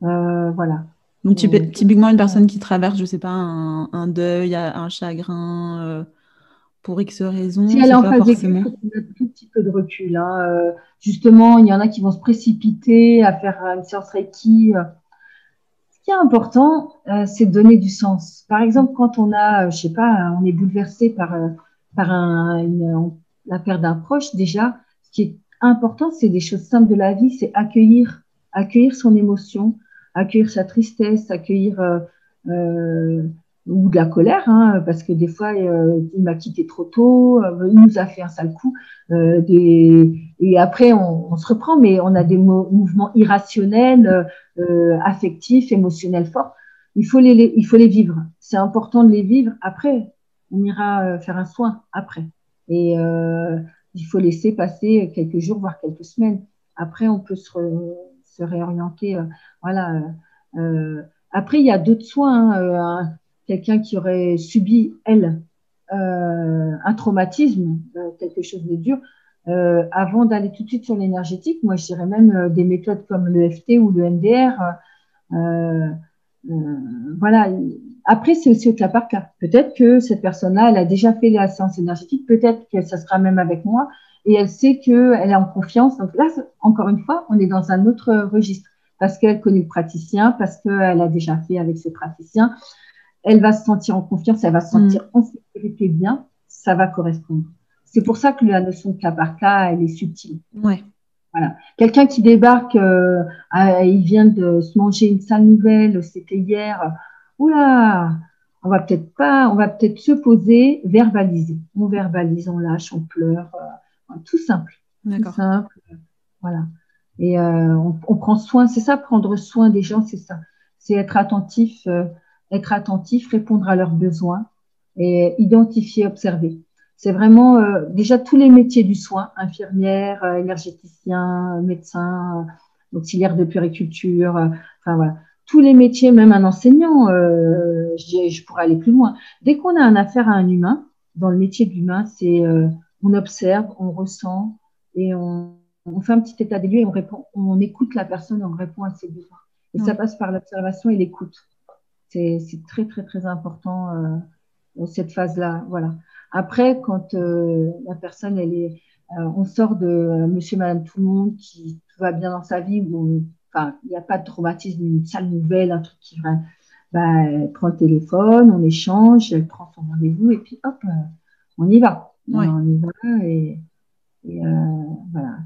voilà. Donc, typiquement, une personne qui traverse, je sais pas, un, un deuil, un chagrin, pour X raisons. Si elle en forcément... un tout petit peu de recul. Hein. Euh, justement, il y en a qui vont se précipiter à faire une séance Reiki. Ce qui est important, euh, c'est de donner du sens. Par exemple, quand on a, je sais pas, on est bouleversé par, euh, par un, une, la perte d'un proche, déjà, ce qui est important, c'est des choses simples de la vie, c'est accueillir, accueillir son émotion, accueillir sa tristesse, accueillir euh, ou de la colère, hein, parce que des fois, euh, il m'a quitté trop tôt, euh, il nous a fait un sale coup, euh, et après, on, se reprend, mais on a des mouvements irrationnels, euh, affectifs, émotionnels forts. Il faut les, il faut les vivre. C'est important de les vivre. Après, on ira faire un soin après. Il faut laisser passer quelques jours, voire quelques semaines. Après, on peut se, réorienter. voilà. après, il y a d'autres soins. Hein, quelqu'un qui aurait subi, elle, euh, un traumatisme, euh, quelque chose de dur, euh, avant d'aller tout de suite sur l'énergétique, moi je dirais même des méthodes comme le FT ou le MDR. voilà. Après, c'est aussi au cas par cas. Peut-être que cette personne-là, elle a déjà fait la séance énergétique, peut-être que ça sera même avec moi, et elle sait qu'elle est en confiance. Donc là, encore une fois, on est dans un autre registre parce qu'elle connaît le praticien, parce qu'elle a déjà fait avec ce praticien, elle va se sentir en confiance, elle va se sentir mm. en sécurité bien, ça va correspondre. C'est pour ça que la notion de cas par cas, elle est subtile. Ouais. Voilà. Quelqu'un qui débarque, euh, il vient de se manger une sale nouvelle, c'était hier. Oula, on va peut-être pas, on va peut-être se poser, verbaliser. On verbalise, on lâche, on pleure, euh, tout simple. D'accord. simple. Voilà. Et euh, on, on, prend soin, c'est ça, prendre soin des gens, c'est ça. C'est être attentif être attentif, répondre à leurs besoins et identifier, observer. C'est vraiment euh, déjà tous les métiers du soin, infirmière, euh, énergéticien, médecin, euh, auxiliaire de puriculture, enfin voilà, tous les métiers, même un enseignant, je, je, pourrais aller plus loin. Dès qu'on a un affaire à un humain, dans le métier d'humain, c'est on observe, on ressent et on, on, fait un petit état des lieux et on répond, on écoute la personne, on répond à ses besoins. Et ça passe par l'observation et l'écoute. C'est très, très, très important euh, cette phase-là. Voilà. Après, quand euh, la personne, elle est, euh, on sort de monsieur, madame, tout le monde, qui tout va bien dans sa vie, où enfin, il n'y a pas de traumatisme, une sale nouvelle, un truc qui va. Bah, elle prend le téléphone, on échange, elle prend son rendez-vous et puis hop, on y va. On y va et, voilà.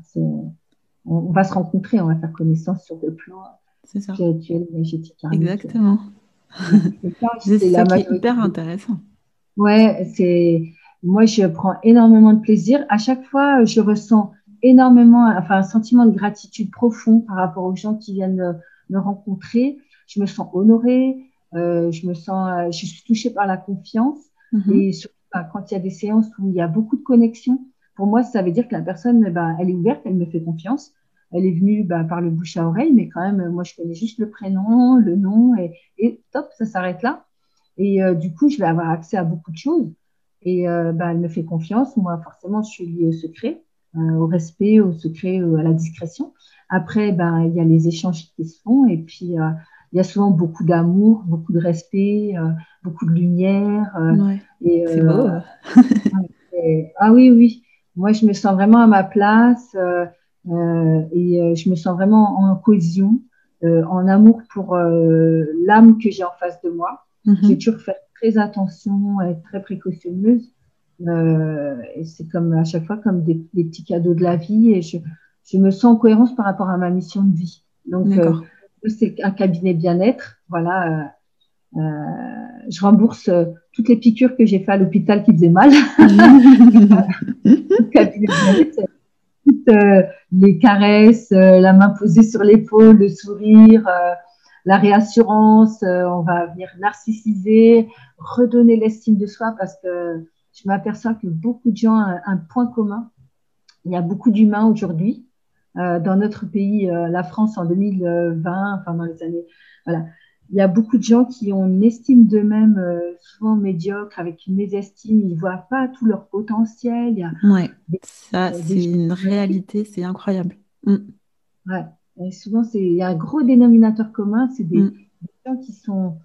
On, va se rencontrer, on va faire connaissance sur le plan spirituel, énergétique. Exactement c'est hyper intéressant. Ouais, c'est moi je prends énormément de plaisir. À chaque fois, je ressens énormément, enfin un sentiment de gratitude profond par rapport aux gens qui viennent me rencontrer. Je me sens honorée, euh, je me sens, euh, je suis touchée par la confiance mm-hmm. et surtout bah, quand il y a des séances où il y a beaucoup de connexions. Pour moi, ça veut dire que la personne, bah, elle est ouverte, elle me fait confiance. elle est venue bah, par le bouche à oreille, mais quand même, moi, je connais juste le prénom, le nom, et, top, ça s'arrête là. Et du coup, je vais avoir accès à beaucoup de choses. Et bah, elle me fait confiance. Moi, forcément, je suis liée au secret, au respect, au secret, à la discrétion. Après, ben, il y a les échanges qui se font. Et puis, il y a souvent beaucoup d'amour, beaucoup de respect, euh, beaucoup de lumière. Euh, c'est beau. Euh, ah oui, oui. Moi, je me sens vraiment à ma place et je me sens vraiment en cohésion, en amour pour l'âme que j'ai en face de moi. Mhm. J'ai toujours fait très attention, être très précautionneuse. Et c'est comme à chaque fois comme des, petits cadeaux de la vie et je, je, me sens en cohérence par rapport à ma mission de vie. Donc, c'est un cabinet bien-être. Voilà, euh, euh, je rembourse euh, toutes les piqûres que j'ai fait à l'hôpital qui faisaient mal. toutes les caresses, la main posée sur l'épaule, le sourire, la réassurance. on va venir narcissiser, redonner l'estime de soi parce que je m'aperçois que beaucoup de gens ont un point commun. Il y a beaucoup d'humains aujourd'hui euh, dans notre pays, euh, la France en 2020, enfin dans les années, voilà, il y a beaucoup de gens qui ont une estime d'eux-mêmes euh, souvent médiocre, avec une mésestime, ils ne voient pas tout leur potentiel. Il y a ça, c'est une réalité, c'est incroyable. Mm. Ouais. Et souvent, il y a un gros dénominateur commun, c'est des, mm. gens qui, sont,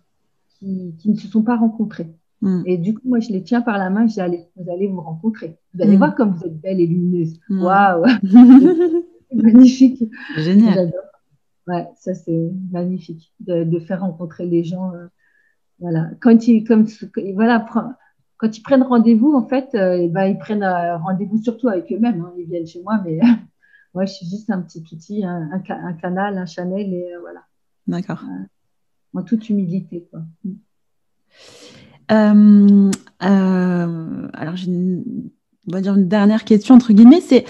qui, qui, ne se sont pas rencontrés. Mm. Et du coup, moi, je les tiens par la main, je dis, allez, vous allez vous rencontrer. Vous allez voir comme vous êtes belle et lumineuse. Waouh magnifique. Génial. Ouais, ça c'est magnifique de, faire rencontrer les gens. Euh, voilà, quand ils, comme, voilà, quand ils prennent rendez-vous, en fait, euh, ben, ils prennent euh, rendez-vous surtout avec eux-mêmes. Hein. ils viennent chez moi, mais moi, je suis juste un petit outil, un, un, canal, un channel, et voilà. D'accord. en toute humilité, quoi. Alors, j'ai une on va dire une dernière question entre guillemets, c'est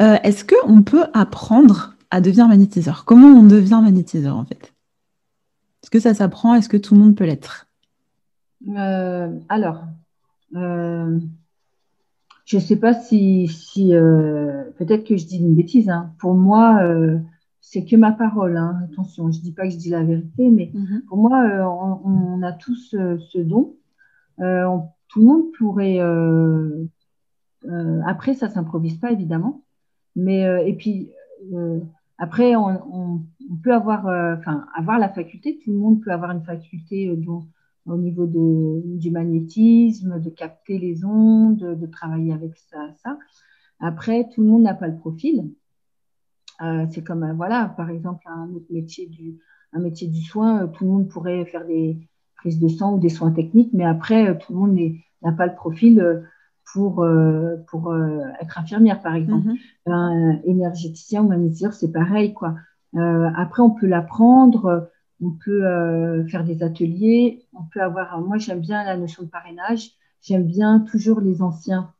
euh, est-ce qu'on peut apprendre à devenir magnétiseur? Comment on devient magnétiseur en fait? Est-ce que ça s'apprend? Est-ce que tout le monde peut l'être? Euh, Alors, euh, je ne sais pas si, peut-être que je dis une bêtise. Hein. Pour moi, c'est que ma parole. Hein. Attention, je ne dis pas que je dis la vérité, mais mm-hmm. pour moi, on, a tous ce don. Tout le monde pourrait euh, après, ça s'improvise pas évidemment, mais euh, et puis euh, après, on, peut avoir, avoir la faculté. Tout le monde peut avoir une faculté au niveau du magnétisme, de capter les ondes, de, travailler avec ça, ça. Après, tout le monde n'a pas le profil. c'est comme, voilà, par exemple, un autre métier du, un métier du soin, tout le monde pourrait faire des prises de sang ou des soins techniques, mais après, tout le monde n'a pas le profil pour, euh, pour euh, être infirmière, par exemple. Mhm. Un énergéticien ou magnétiseur, c'est pareil. quoi. Euh, après, on peut l'apprendre, on peut faire des ateliers, on peut avoir. Moi, j'aime bien la notion de parrainage. J'aime bien toujours les anciens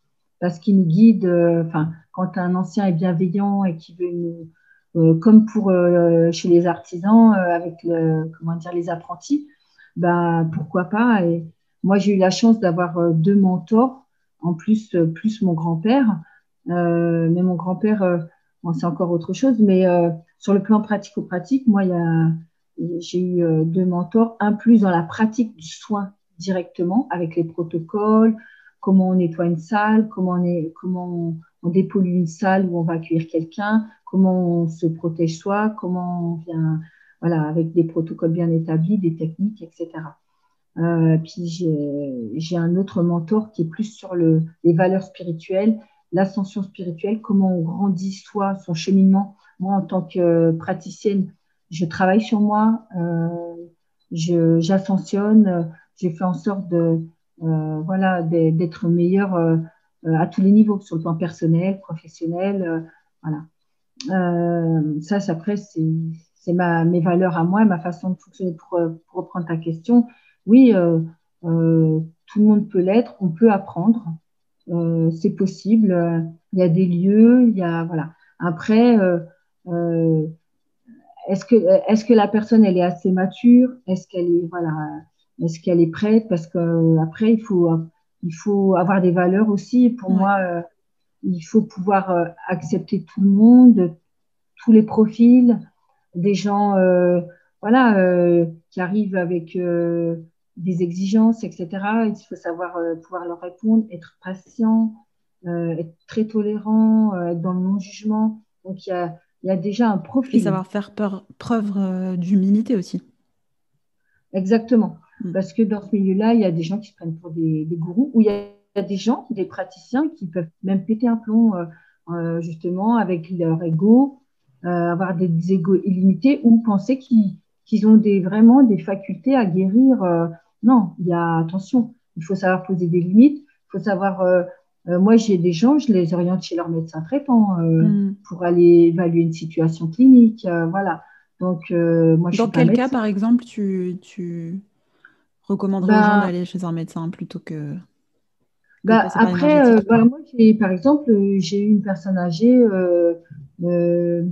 parce qu'ils nous guident. Enfin, quand un ancien est bienveillant et qui veut nous, comme pour chez les artisans avec le, comment dire les apprentis, ben pourquoi pas. Et moi, j'ai eu la chance d'avoir deux mentors en plus, euh, plus mon grand-père. Euh, mais mon grand-père, euh, c'est encore autre chose. Mais sur le plan pratico-pratique, moi, j'ai eu deux mentors, un plus dans la pratique du soin directement, avec les protocoles, comment on nettoie une salle, comment on, comment on, dépollue une salle où on va accueillir quelqu'un, comment on se protège soi, comment on vient, voilà, avec des protocoles bien établis, des techniques, etc. Euh, puis j'ai un autre mentor qui est plus sur le, les valeurs spirituelles, l'ascension spirituelle, comment on grandit soi, son cheminement. Moi, en tant que praticienne, je travaille sur moi, euh, j'ascensionne, j'ai fait en sorte de euh, voilà d'être meilleure à tous les niveaux, sur le plan personnel, professionnel, voilà. ça, après, c'est mes valeurs à moi, ma façon de fonctionner. Pour, pour reprendre ta question, oui, euh, euh, tout le monde peut l'être, on peut apprendre, euh, c'est possible. Il y a des lieux, il y a voilà. Après, est-ce que est-ce que la personne elle est assez mature? Est-ce qu'elle est voilà Est-ce qu'elle est prête? Parce que après il faut il faut avoir des valeurs aussi. Pour moi, il faut pouvoir accepter tout le monde, tous les profils, des gens voilà, qui arrivent avec des exigences, etc. Il faut savoir pouvoir leur répondre, être patient, être très tolérant, être dans le non-jugement. Donc, il y a, y a, déjà un profil. Et savoir faire preuve d'humilité aussi. Exactement. Mm. Parce que dans ce milieu-là, il y a des gens qui se prennent pour des, gourous, ou il y, a, des gens, des praticiens qui peuvent même péter un plomb, euh, euh, justement, avec leur ego, euh, avoir des, égos illimités, ou penser qu'ils ont des, vraiment des facultés à guérir. non, il y a attention, il faut savoir poser des limites, il faut savoir. moi, j'ai des gens, je les oriente chez leur médecin traitant mm. pour aller évaluer une situation clinique. voilà. Donc, moi, Dans quel cas, par exemple, tu, tu recommanderais aux gens bah d'aller chez un médecin plutôt que. Bah, après, euh, bah, moi, par exemple, j'ai eu une personne âgée euh, euh,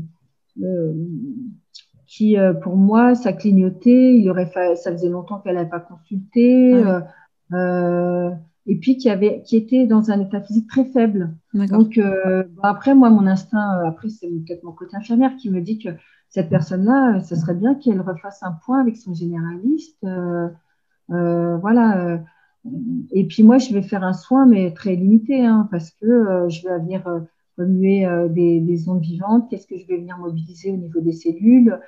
qui, pour moi, ça clignotait. Il aurait ça faisait longtemps qu'elle n'avait pas consulté. Ah et puis qui, avait, qui était dans un état physique très faible. Donc, après, moi, mon instinct, après, c'est peut-être mon côté infirmière qui me dit que cette personne-là, ce serait bien qu'elle refasse un point avec son généraliste. Euh, voilà. Euh, et puis moi, je vais faire un soin, mais très limité, hein, parce que euh, je vais venir remuer des, ondes vivantes. Qu'est-ce que je vais venir mobiliser au niveau des cellules?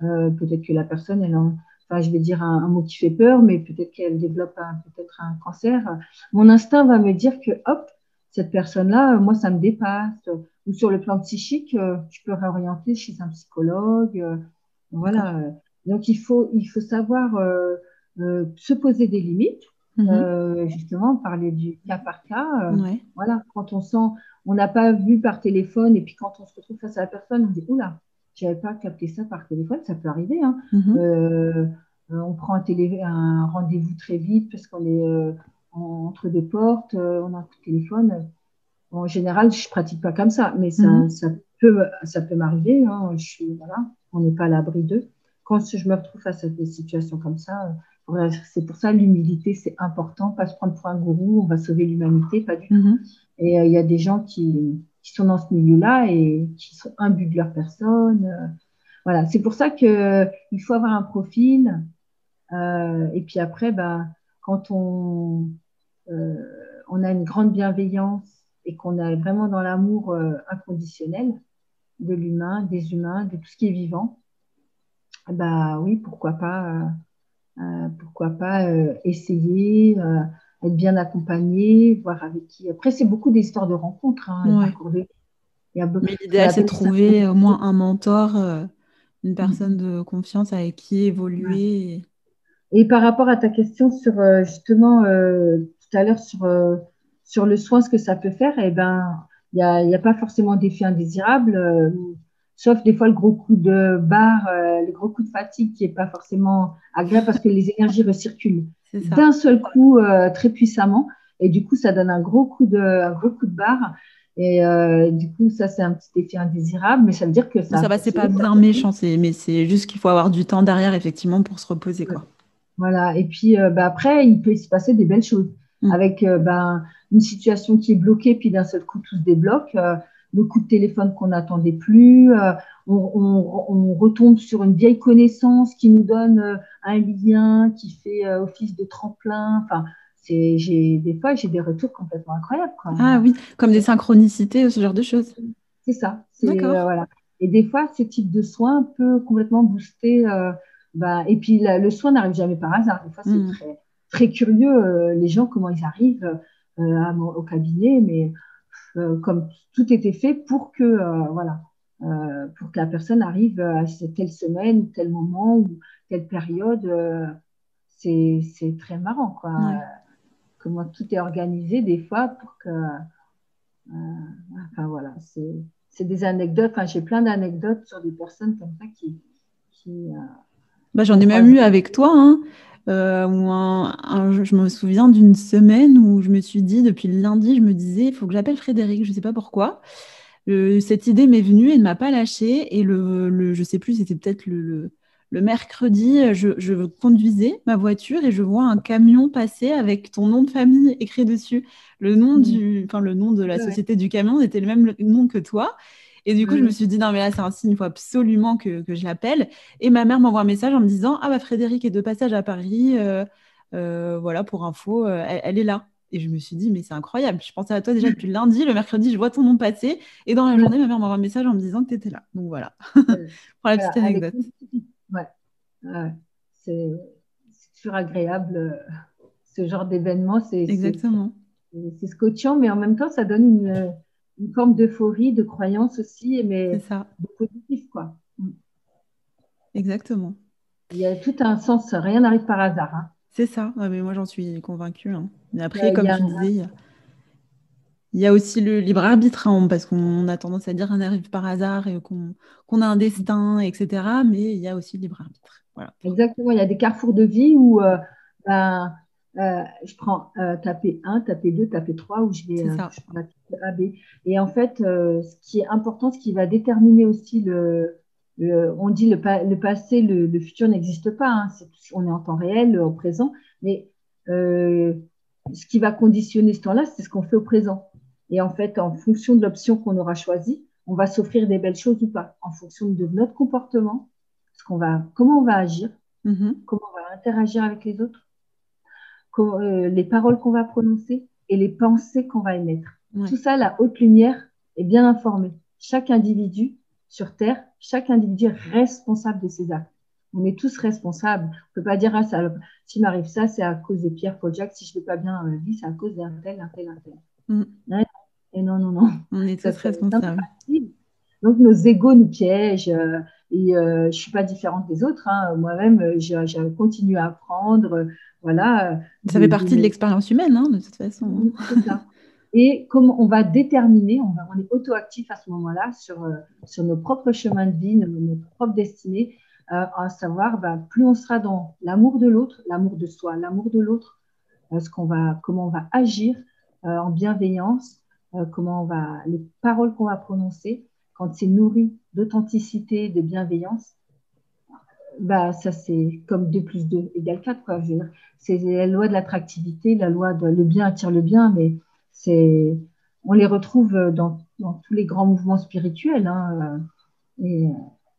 Peut-être que la personne, elle enfin, je vais dire un, mot qui fait peur, mais peut-être qu'elle développe peut-être un cancer. Mon instinct va me dire que, hop, cette personne-là, moi, ça me dépasse. Ou sur le plan psychique, je peux réorienter chez un psychologue. voilà. Donc, il faut, il faut savoir euh, se poser des limites, mhm. euh, justement, parler du cas par cas. Euh, voilà, quand on sent, on n'a pas vu par téléphone, et puis quand on se retrouve face à la personne, on dit Oula, j'avais pas capté ça par téléphone, ça peut arriver. Hein. Mhm. on prend un, un rendez-vous très vite parce qu'on est entre deux portes, on a un coup de téléphone. En général, je pratique pas comme ça, mais ça, mhm. ça peut, ça peut m'arriver. Hein. voilà, on n'est pas à l'abri d'eux. Quand je me retrouve face à des situations comme ça, c'est pour ça l'humilité, c'est important. Pas se prendre pour un gourou, on va sauver l'humanité, pas du tout. Mm-hmm. Et euh, il y a des gens qui, qui sont dans ce milieu-là et qui sont imbus de leur personne. Euh, voilà, c'est pour ça que il faut avoir un profil. Euh, et puis après, ben, quand on, on a une grande bienveillance et qu'on est vraiment dans l'amour inconditionnel de l'humain, des humains, de tout ce qui est vivant, bah oui, pourquoi pas euh, pourquoi pas euh, essayer, euh, être bien accompagné, voir avec qui. Après, c'est beaucoup d'histoires de rencontres. Hein, Mais l'idéal, c'est de trouver au moins un mentor, une personne de confiance avec qui évoluer. Et par rapport à ta question sur justement tout à l'heure sur, sur le soin, ce que ça peut faire, eh ben, il n'y a, a, pas forcément d'effet indésirable sauf des fois le gros coup de barre, euh, le gros coup de fatigue qui n'est pas forcément agréable parce que les énergies recirculent d'un seul coup euh, très puissamment. Et du coup, ça donne un gros coup de, un gros coup de barre. Et euh, du coup, ça, c'est un petit effet indésirable, mais ça veut dire que ça. Ça va, c'est pas bien méchant, mais c'est juste qu'il faut avoir du temps derrière, effectivement, pour se reposer. Quoi. Voilà. Et puis, bah, après, il peut se passer des belles choses. Mm. Avec ben, une situation qui est bloquée, puis d'un seul coup, tout se débloque le coup de téléphone qu'on n'attendait plus. Euh, on, retombe sur une vieille connaissance qui nous donne euh, un lien, qui fait euh, office de tremplin. Enfin, c'est, j'ai, des fois, j'ai des retours complètement incroyables. Ah oui, comme des synchronicités, ce genre de choses. C'est ça. voilà. Et des fois, ce type de soin peut complètement booster. bah, et puis, le soin n'arrive jamais par hasard. Des fois, c'est hmm. très, très curieux, les gens, comment ils arrivent au cabinet. Mais euh, comme tout était fait pour que, euh, voilà, euh, pour que la personne arrive à telle semaine, tel moment ou telle période. c'est très marrant, quoi. comment tout est organisé des fois pour que. enfin voilà, c'est des anecdotes. Enfin, j'ai plein d'anecdotes sur des personnes comme ça qui. qui bah, J'en ai même eu avec toi. Hein. Euh, je me souviens d'une semaine où je me suis dit, depuis le lundi, je me disais, il faut que j'appelle Frédéric, je ne sais pas pourquoi. Euh, cette idée m'est venue et ne m'a pas lâchée. Et le, le je ne sais plus, c'était peut-être le, le, mercredi, je, je, conduisais ma voiture et je vois un camion passer avec ton nom de famille écrit dessus. Le nom, mmh. du, enfin, le nom de la société du camion était le même nom que toi. Et du coup, je me suis dit, non, mais là, c'est un signe, il faut absolument que, que je l'appelle. Et ma mère m'envoie un message en me disant, ah bah Frédéric est de passage à Paris, voilà, pour info, elle, est là. Et je me suis dit, mais c'est incroyable. Je pensais à toi déjà depuis le lundi. Le mercredi, je vois ton nom passer. Et dans la journée, ma mère m'envoie un message en me disant que tu étais là. Donc voilà, pour la petite anecdote. Ouais. C'est toujours agréable. Euh, ce genre d'événement, exactement. C'est scotchant, mais en même temps, ça donne une, une forme d'euphorie, de croyance aussi, mais ça. de positif, quoi. Mm. Exactement. Il y a tout un sens, rien n'arrive par hasard. Hein. C'est ça, mais moi j'en suis convaincue. Hein. Mais après, comme tu disais, il y, a, aussi le libre arbitre, hein, parce qu'on a tendance à dire rien n'arrive par hasard et qu'on a un destin, etc. Mais il y a aussi le libre arbitre. Voilà. Exactement, il y a des carrefours de vie où euh, ben, euh, je prends euh, taper 1, taper 2, taper 3, où je vais je prends la A, B. Et en fait, ce qui est important, ce qui va déterminer aussi le, on dit le, le passé, le, futur n'existe pas. Hein. on est en temps réel, au présent. Mais euh, ce qui va conditionner ce temps-là, c'est ce qu'on fait au présent. Et en fait, en fonction de l'option qu'on aura choisie, on va s'offrir des belles choses ou pas, en fonction de notre comportement, ce qu'on va, comment on va agir, mm-hmm. comment on va interagir avec les autres, euh, les paroles qu'on va prononcer et les pensées qu'on va émettre. Tout ça, la haute lumière est bien informée. Chaque individu sur Terre, chaque individu est responsable de ses actes. On est tous responsables. On ne peut pas dire, ah, ça, s'il m'arrive ça, c'est à cause de Pierre Paul Jacques. Si je ne vais pas bien dans la vie, c'est à cause d'un tel, un tel, un tel. Mm. Et non, non, non. On est tous responsables. Donc, nos égaux nous piègent. Euh, et euh, je ne suis pas différente des autres. Hein. Moi-même, j'ai continué à apprendre. voilà. Ça fait partie de, l'expérience humaine, hein, de toute façon. C'est ça et comment on va déterminer, on, va, on est auto-actif à ce moment-là sur, euh, sur nos propres chemins de vie, notre propre destinée, euh, à savoir, bah, plus on sera dans l'amour de l'autre, l'amour de soi, l'amour de l'autre, euh, comment on va agir en bienveillance, comment on va, les paroles qu'on va prononcer, quand c'est nourri d'authenticité, de bienveillance, bah, ça c'est comme 2 plus 2 égale 4. C'est la loi de l'attractivité, la loi de le bien attire le bien, mais c'est, on les retrouve dans, tous les grands mouvements spirituels. Hein, et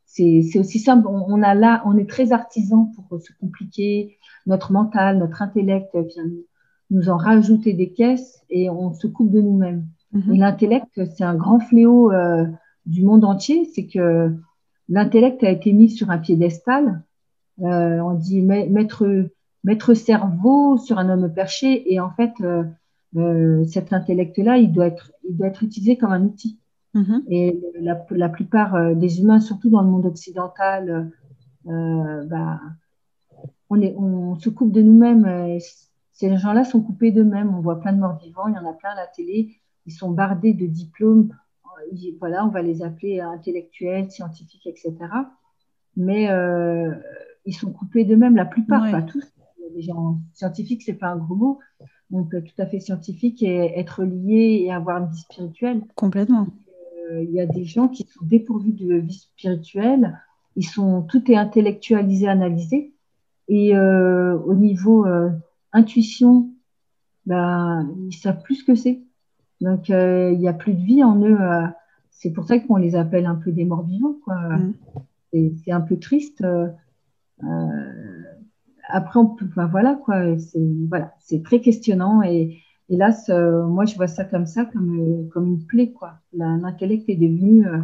c'est, aussi simple. On, a là, on est très artisan pour se compliquer. Notre mental, notre intellect vient nous en rajouter des caisses et on se coupe de nous-mêmes. Mm-hmm. l'intellect, c'est un grand fléau euh, du monde entier. C'est que l'intellect a été mis sur un piédestal. Euh, on dit mettre maître cerveau sur un homme perché et en fait euh, euh, cet intellect-là, il, doit être, il doit être utilisé comme un outil. Mm-hmm. Et la, la, plupart euh, des humains, surtout dans le monde occidental, euh, bah, on, est, on se coupe de nous-mêmes. Ces gens-là sont coupés d'eux-mêmes. On voit plein de morts vivants, il y en a plein à la télé. Ils sont bardés de diplômes. Voilà, on va les appeler intellectuels, scientifiques, etc. Mais euh, ils sont coupés d'eux-mêmes, la plupart, pas tous. Les gens scientifiques, c'est pas un gros mot, donc euh, tout à fait scientifique et être lié et avoir une vie spirituelle. Complètement. Euh, il y a des gens qui sont dépourvus de vie spirituelle, ils sont tout est intellectualisé, analysé, et euh, au niveau intuition, ben, ils savent plus ce que c'est. Donc il n'y a plus de vie en eux. c'est pour ça qu'on les appelle un peu des morts vivants. Quoi. Mm. C'est un peu triste après, on peut, c'est voilà, c'est très questionnant et hélas, moi je vois ça comme ça, comme comme une plaie quoi. L'intellect est devenu euh,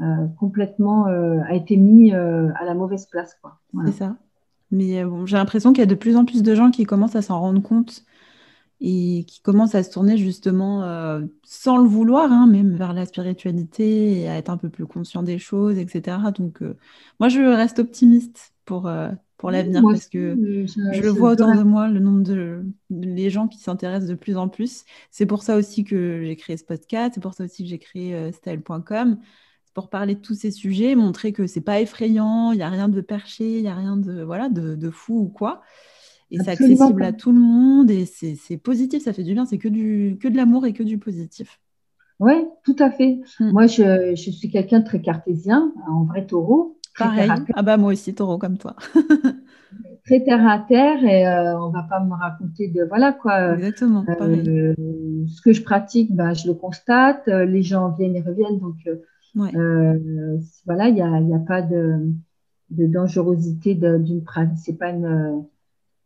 euh, complètement, euh, a été mis à la mauvaise place quoi. C'est ça. Mais bon, j'ai l'impression qu'il y a de plus en plus de gens qui commencent à s'en rendre compte et qui commencent à se tourner justement sans le vouloir, hein, même vers la spiritualité et à être un peu plus conscient des choses, etc. Donc, moi, je reste optimiste pour, pour l'avenir parce que je, le vois autour de moi, le nombre de, les gens qui s'intéressent de plus en plus. C'est pour ça aussi que j'ai créé ce podcast, c'est pour ça aussi que j'ai créé euh, style.com, pour parler de tous ces sujets, montrer que c'est pas effrayant, il n'y a rien de perché, il n'y a rien de, voilà, de, de, fou ou quoi. Et c'est accessible à tout le monde et c'est positif, ça fait du bien, c'est que, du, que de l'amour et que du positif. Oui, tout à fait. Hmm. Moi, je, je suis quelqu'un de très cartésien, en vrai taureau. Pareil. Ah bah moi aussi, taureau comme toi. très terre à terre et euh, on va pas me raconter de voilà quoi. Exactement. Euh, ce que je pratique, bah, je le constate. Euh, les gens viennent et reviennent, donc voilà, il n'y a, y a, pas de, de dangerosité d'une pratique. C'est pas une,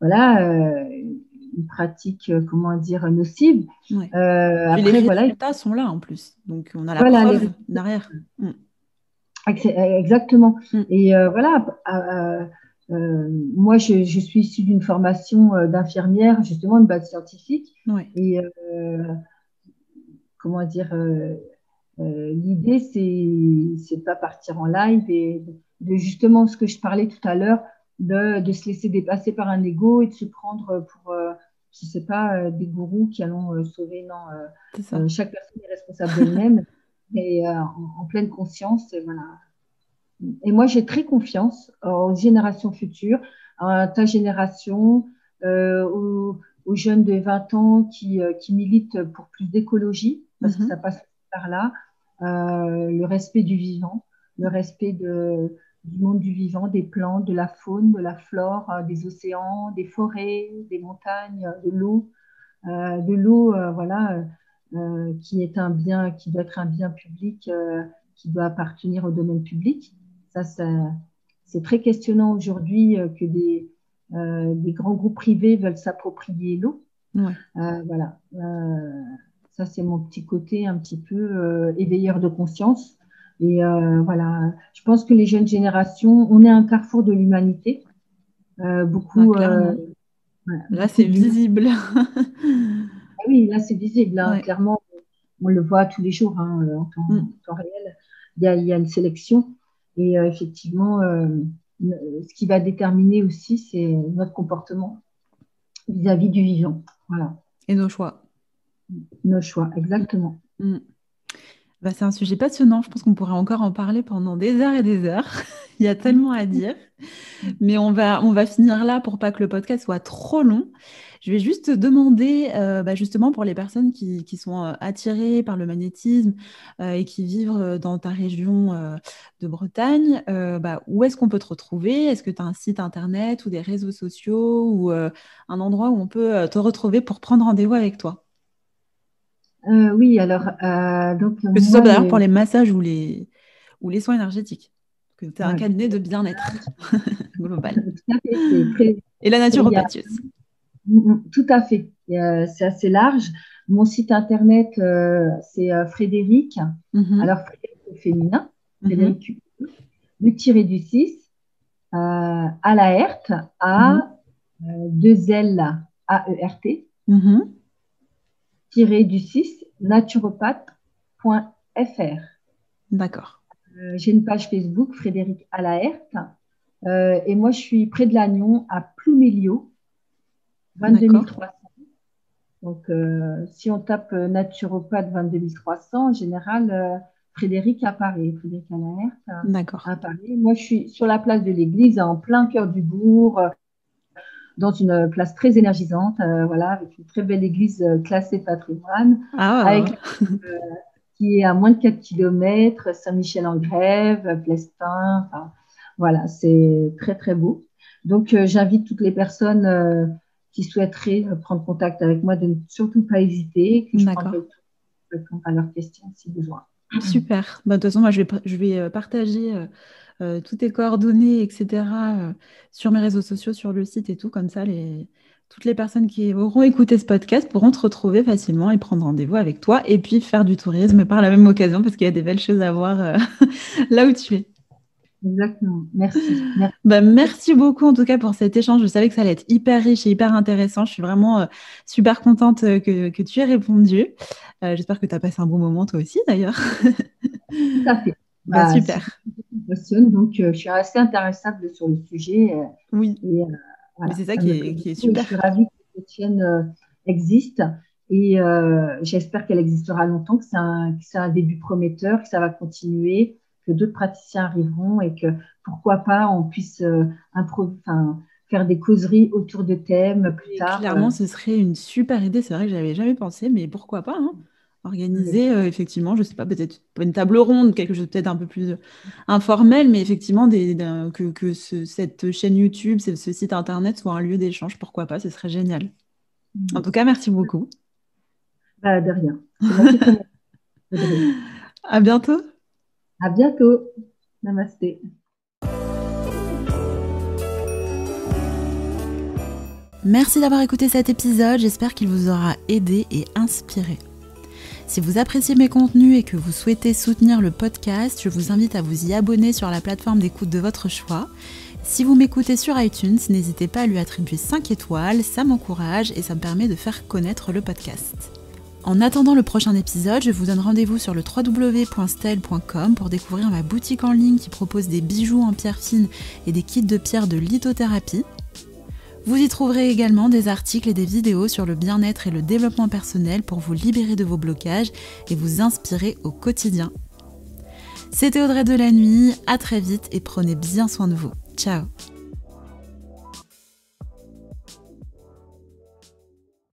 voilà, une pratique, comment dire, nocive. après, les résultats sont là en plus. Donc, on a la preuve derrière. Mm. Exactement. Mm. Et voilà, euh, moi, je, je, suis issue d'une formation euh, d'infirmière, justement, de base scientifique. Et euh, comment dire, euh, euh, l'idée, c'est c'est pas partir en live et de, justement ce que je parlais tout à l'heure, de, de, se laisser dépasser par un ego et de se prendre pour, je sais pas, des gourous qui allons sauver. Non, chaque personne est responsable d'elle-même et en, en, pleine conscience. Voilà et moi, j'ai très confiance aux générations futures, à ta génération, euh, aux, jeunes de 20 ans qui, euh, qui militent pour plus d'écologie, parce que mhm. ça passe par là, euh, le respect du vivant, le respect de, du monde du vivant, des plantes, de la faune, de la flore, euh, des océans, des forêts, des montagnes, de l'eau, euh, de l'eau, euh, qui est un bien, qui doit être un bien public, qui doit appartenir au domaine public. Ça, c'est très questionnant aujourd'hui euh, que des, euh, des, grands groupes privés veulent s'approprier l'eau. Euh, voilà. ça, c'est mon petit côté un petit peu éveilleur de conscience. Et voilà, je pense que les jeunes générations, on est un carrefour de l'humanité. beaucoup. là, c'est visible. Oui, là, c'est visible. Hein. Clairement, on le voit tous les jours hein, en, temps, mm. en, temps, réel. Il y, a, il y a, une sélection. Et euh, effectivement, euh, ce qui va déterminer aussi, c'est notre comportement vis-à-vis du vivant. Voilà. Et nos choix. Nos choix, exactement. Mm. Bah, c'est un sujet passionnant. Je pense qu'on pourrait encore en parler pendant des heures et des heures. Il y a tellement à dire. Mais on va, finir là pour pas que le podcast soit trop long. Je vais juste demander, euh, bah, justement, pour les personnes qui, sont euh, attirées par le magnétisme euh, et qui vivent dans ta région de Bretagne, bah, où est-ce qu'on peut te retrouver? Est-ce que tu as un site internet ou des réseaux sociaux ou un endroit où on peut te retrouver pour prendre rendez-vous avec toi? Oui, alors. donc, que ce soit d'ailleurs pour les massages ou les, ou les soins énergétiques que tu as un cabinet de bien-être global. Et la naturopathie aussi. Mm, mm, tout à fait. Euh, c'est assez large. Mon site internet, euh, c'est euh, Frédéric. Mm-hmm. Alors, Frédéric au féminin. Mm-hmm. Frédéric, le tiré du 6, à la Herte, à 2L A-E-R-T, tiré du 6, naturopathe.fr. D'accord. J'ai une page Facebook, Frédéric à la Herte. et moi, je suis près de Lannion, à Ploumelio. 22 300. Donc, euh, si on tape euh, naturopathe 22 300, en général, euh, Frédéric apparaît, Frédéric Alaert D'accord. Moi, je suis sur la place de l'église, en plein cœur du bourg, dans une place très énergisante, voilà, avec une très belle église classée patrimoine, ah. qui est à moins de 4 km, Saint-Michel-en-Grève, Plestin, enfin, voilà, c'est très, très beau. Donc, j'invite toutes les personnes qui souhaiteraient euh, prendre contact avec moi, de ne surtout pas hésiter, que je répondre à leurs questions si besoin. Super. Bah, de toute façon, moi, je vais, je vais euh, partager euh, toutes tes coordonnées, etc., sur mes réseaux sociaux, sur le site et tout. Comme ça, les, toutes les personnes qui auront écouté ce podcast pourront te retrouver facilement et prendre rendez-vous avec toi et puis faire du tourisme par la même occasion parce qu'il y a des belles choses à voir là où tu es. Exactement. Merci. Bah, merci. beaucoup en tout cas pour cet échange. Je savais que ça allait être hyper riche et hyper intéressant. Je suis vraiment euh, super contente euh, que, que, tu aies répondu. Euh, j'espère que tu as passé un bon moment toi aussi d'ailleurs. Tout à fait. Bah, bah, super. Donc je suis assez intéressable sur le sujet. oui. c'est ça, qui est, qui est, super. Je suis ravie que cette chaîne existe et j'espère qu'elle existera longtemps, que c'est un, un, début prometteur, que ça va continuer que d'autres praticiens arriveront et que pourquoi pas on puisse euh, faire des causeries autour de thèmes plus tard. Clairement, euh. ce serait une super idée. C'est vrai que j'avais jamais pensé, mais pourquoi pas hein. Organiser, euh, effectivement, je sais pas, peut-être une table ronde, quelque chose peut-être un peu plus informel, mais effectivement, des, que, cette chaîne YouTube, ce, site internet soit un lieu d'échange, pourquoi pas, ce serait génial. En tout cas, merci beaucoup. Bah, de rien. à bientôt. À bientôt. Namasté. Merci d'avoir écouté cet épisode, j'espère qu'il vous aura aidé et inspiré. Si vous appréciez mes contenus et que vous souhaitez soutenir le podcast, je vous invite à vous y abonner sur la plateforme d'écoute de votre choix. Si vous m'écoutez sur iTunes, n'hésitez pas à lui attribuer 5 étoiles, ça m'encourage et ça me permet de faire connaître le podcast. En attendant le prochain épisode, je vous donne rendez-vous sur le www.style.com pour découvrir ma boutique en ligne qui propose des bijoux en pierre fine et des kits de pierre de lithothérapie. Vous y trouverez également des articles et des vidéos sur le bien-être et le développement personnel pour vous libérer de vos blocages et vous inspirer au quotidien. C'était Audrey de la Nuit, à très vite et prenez bien soin de vous. Ciao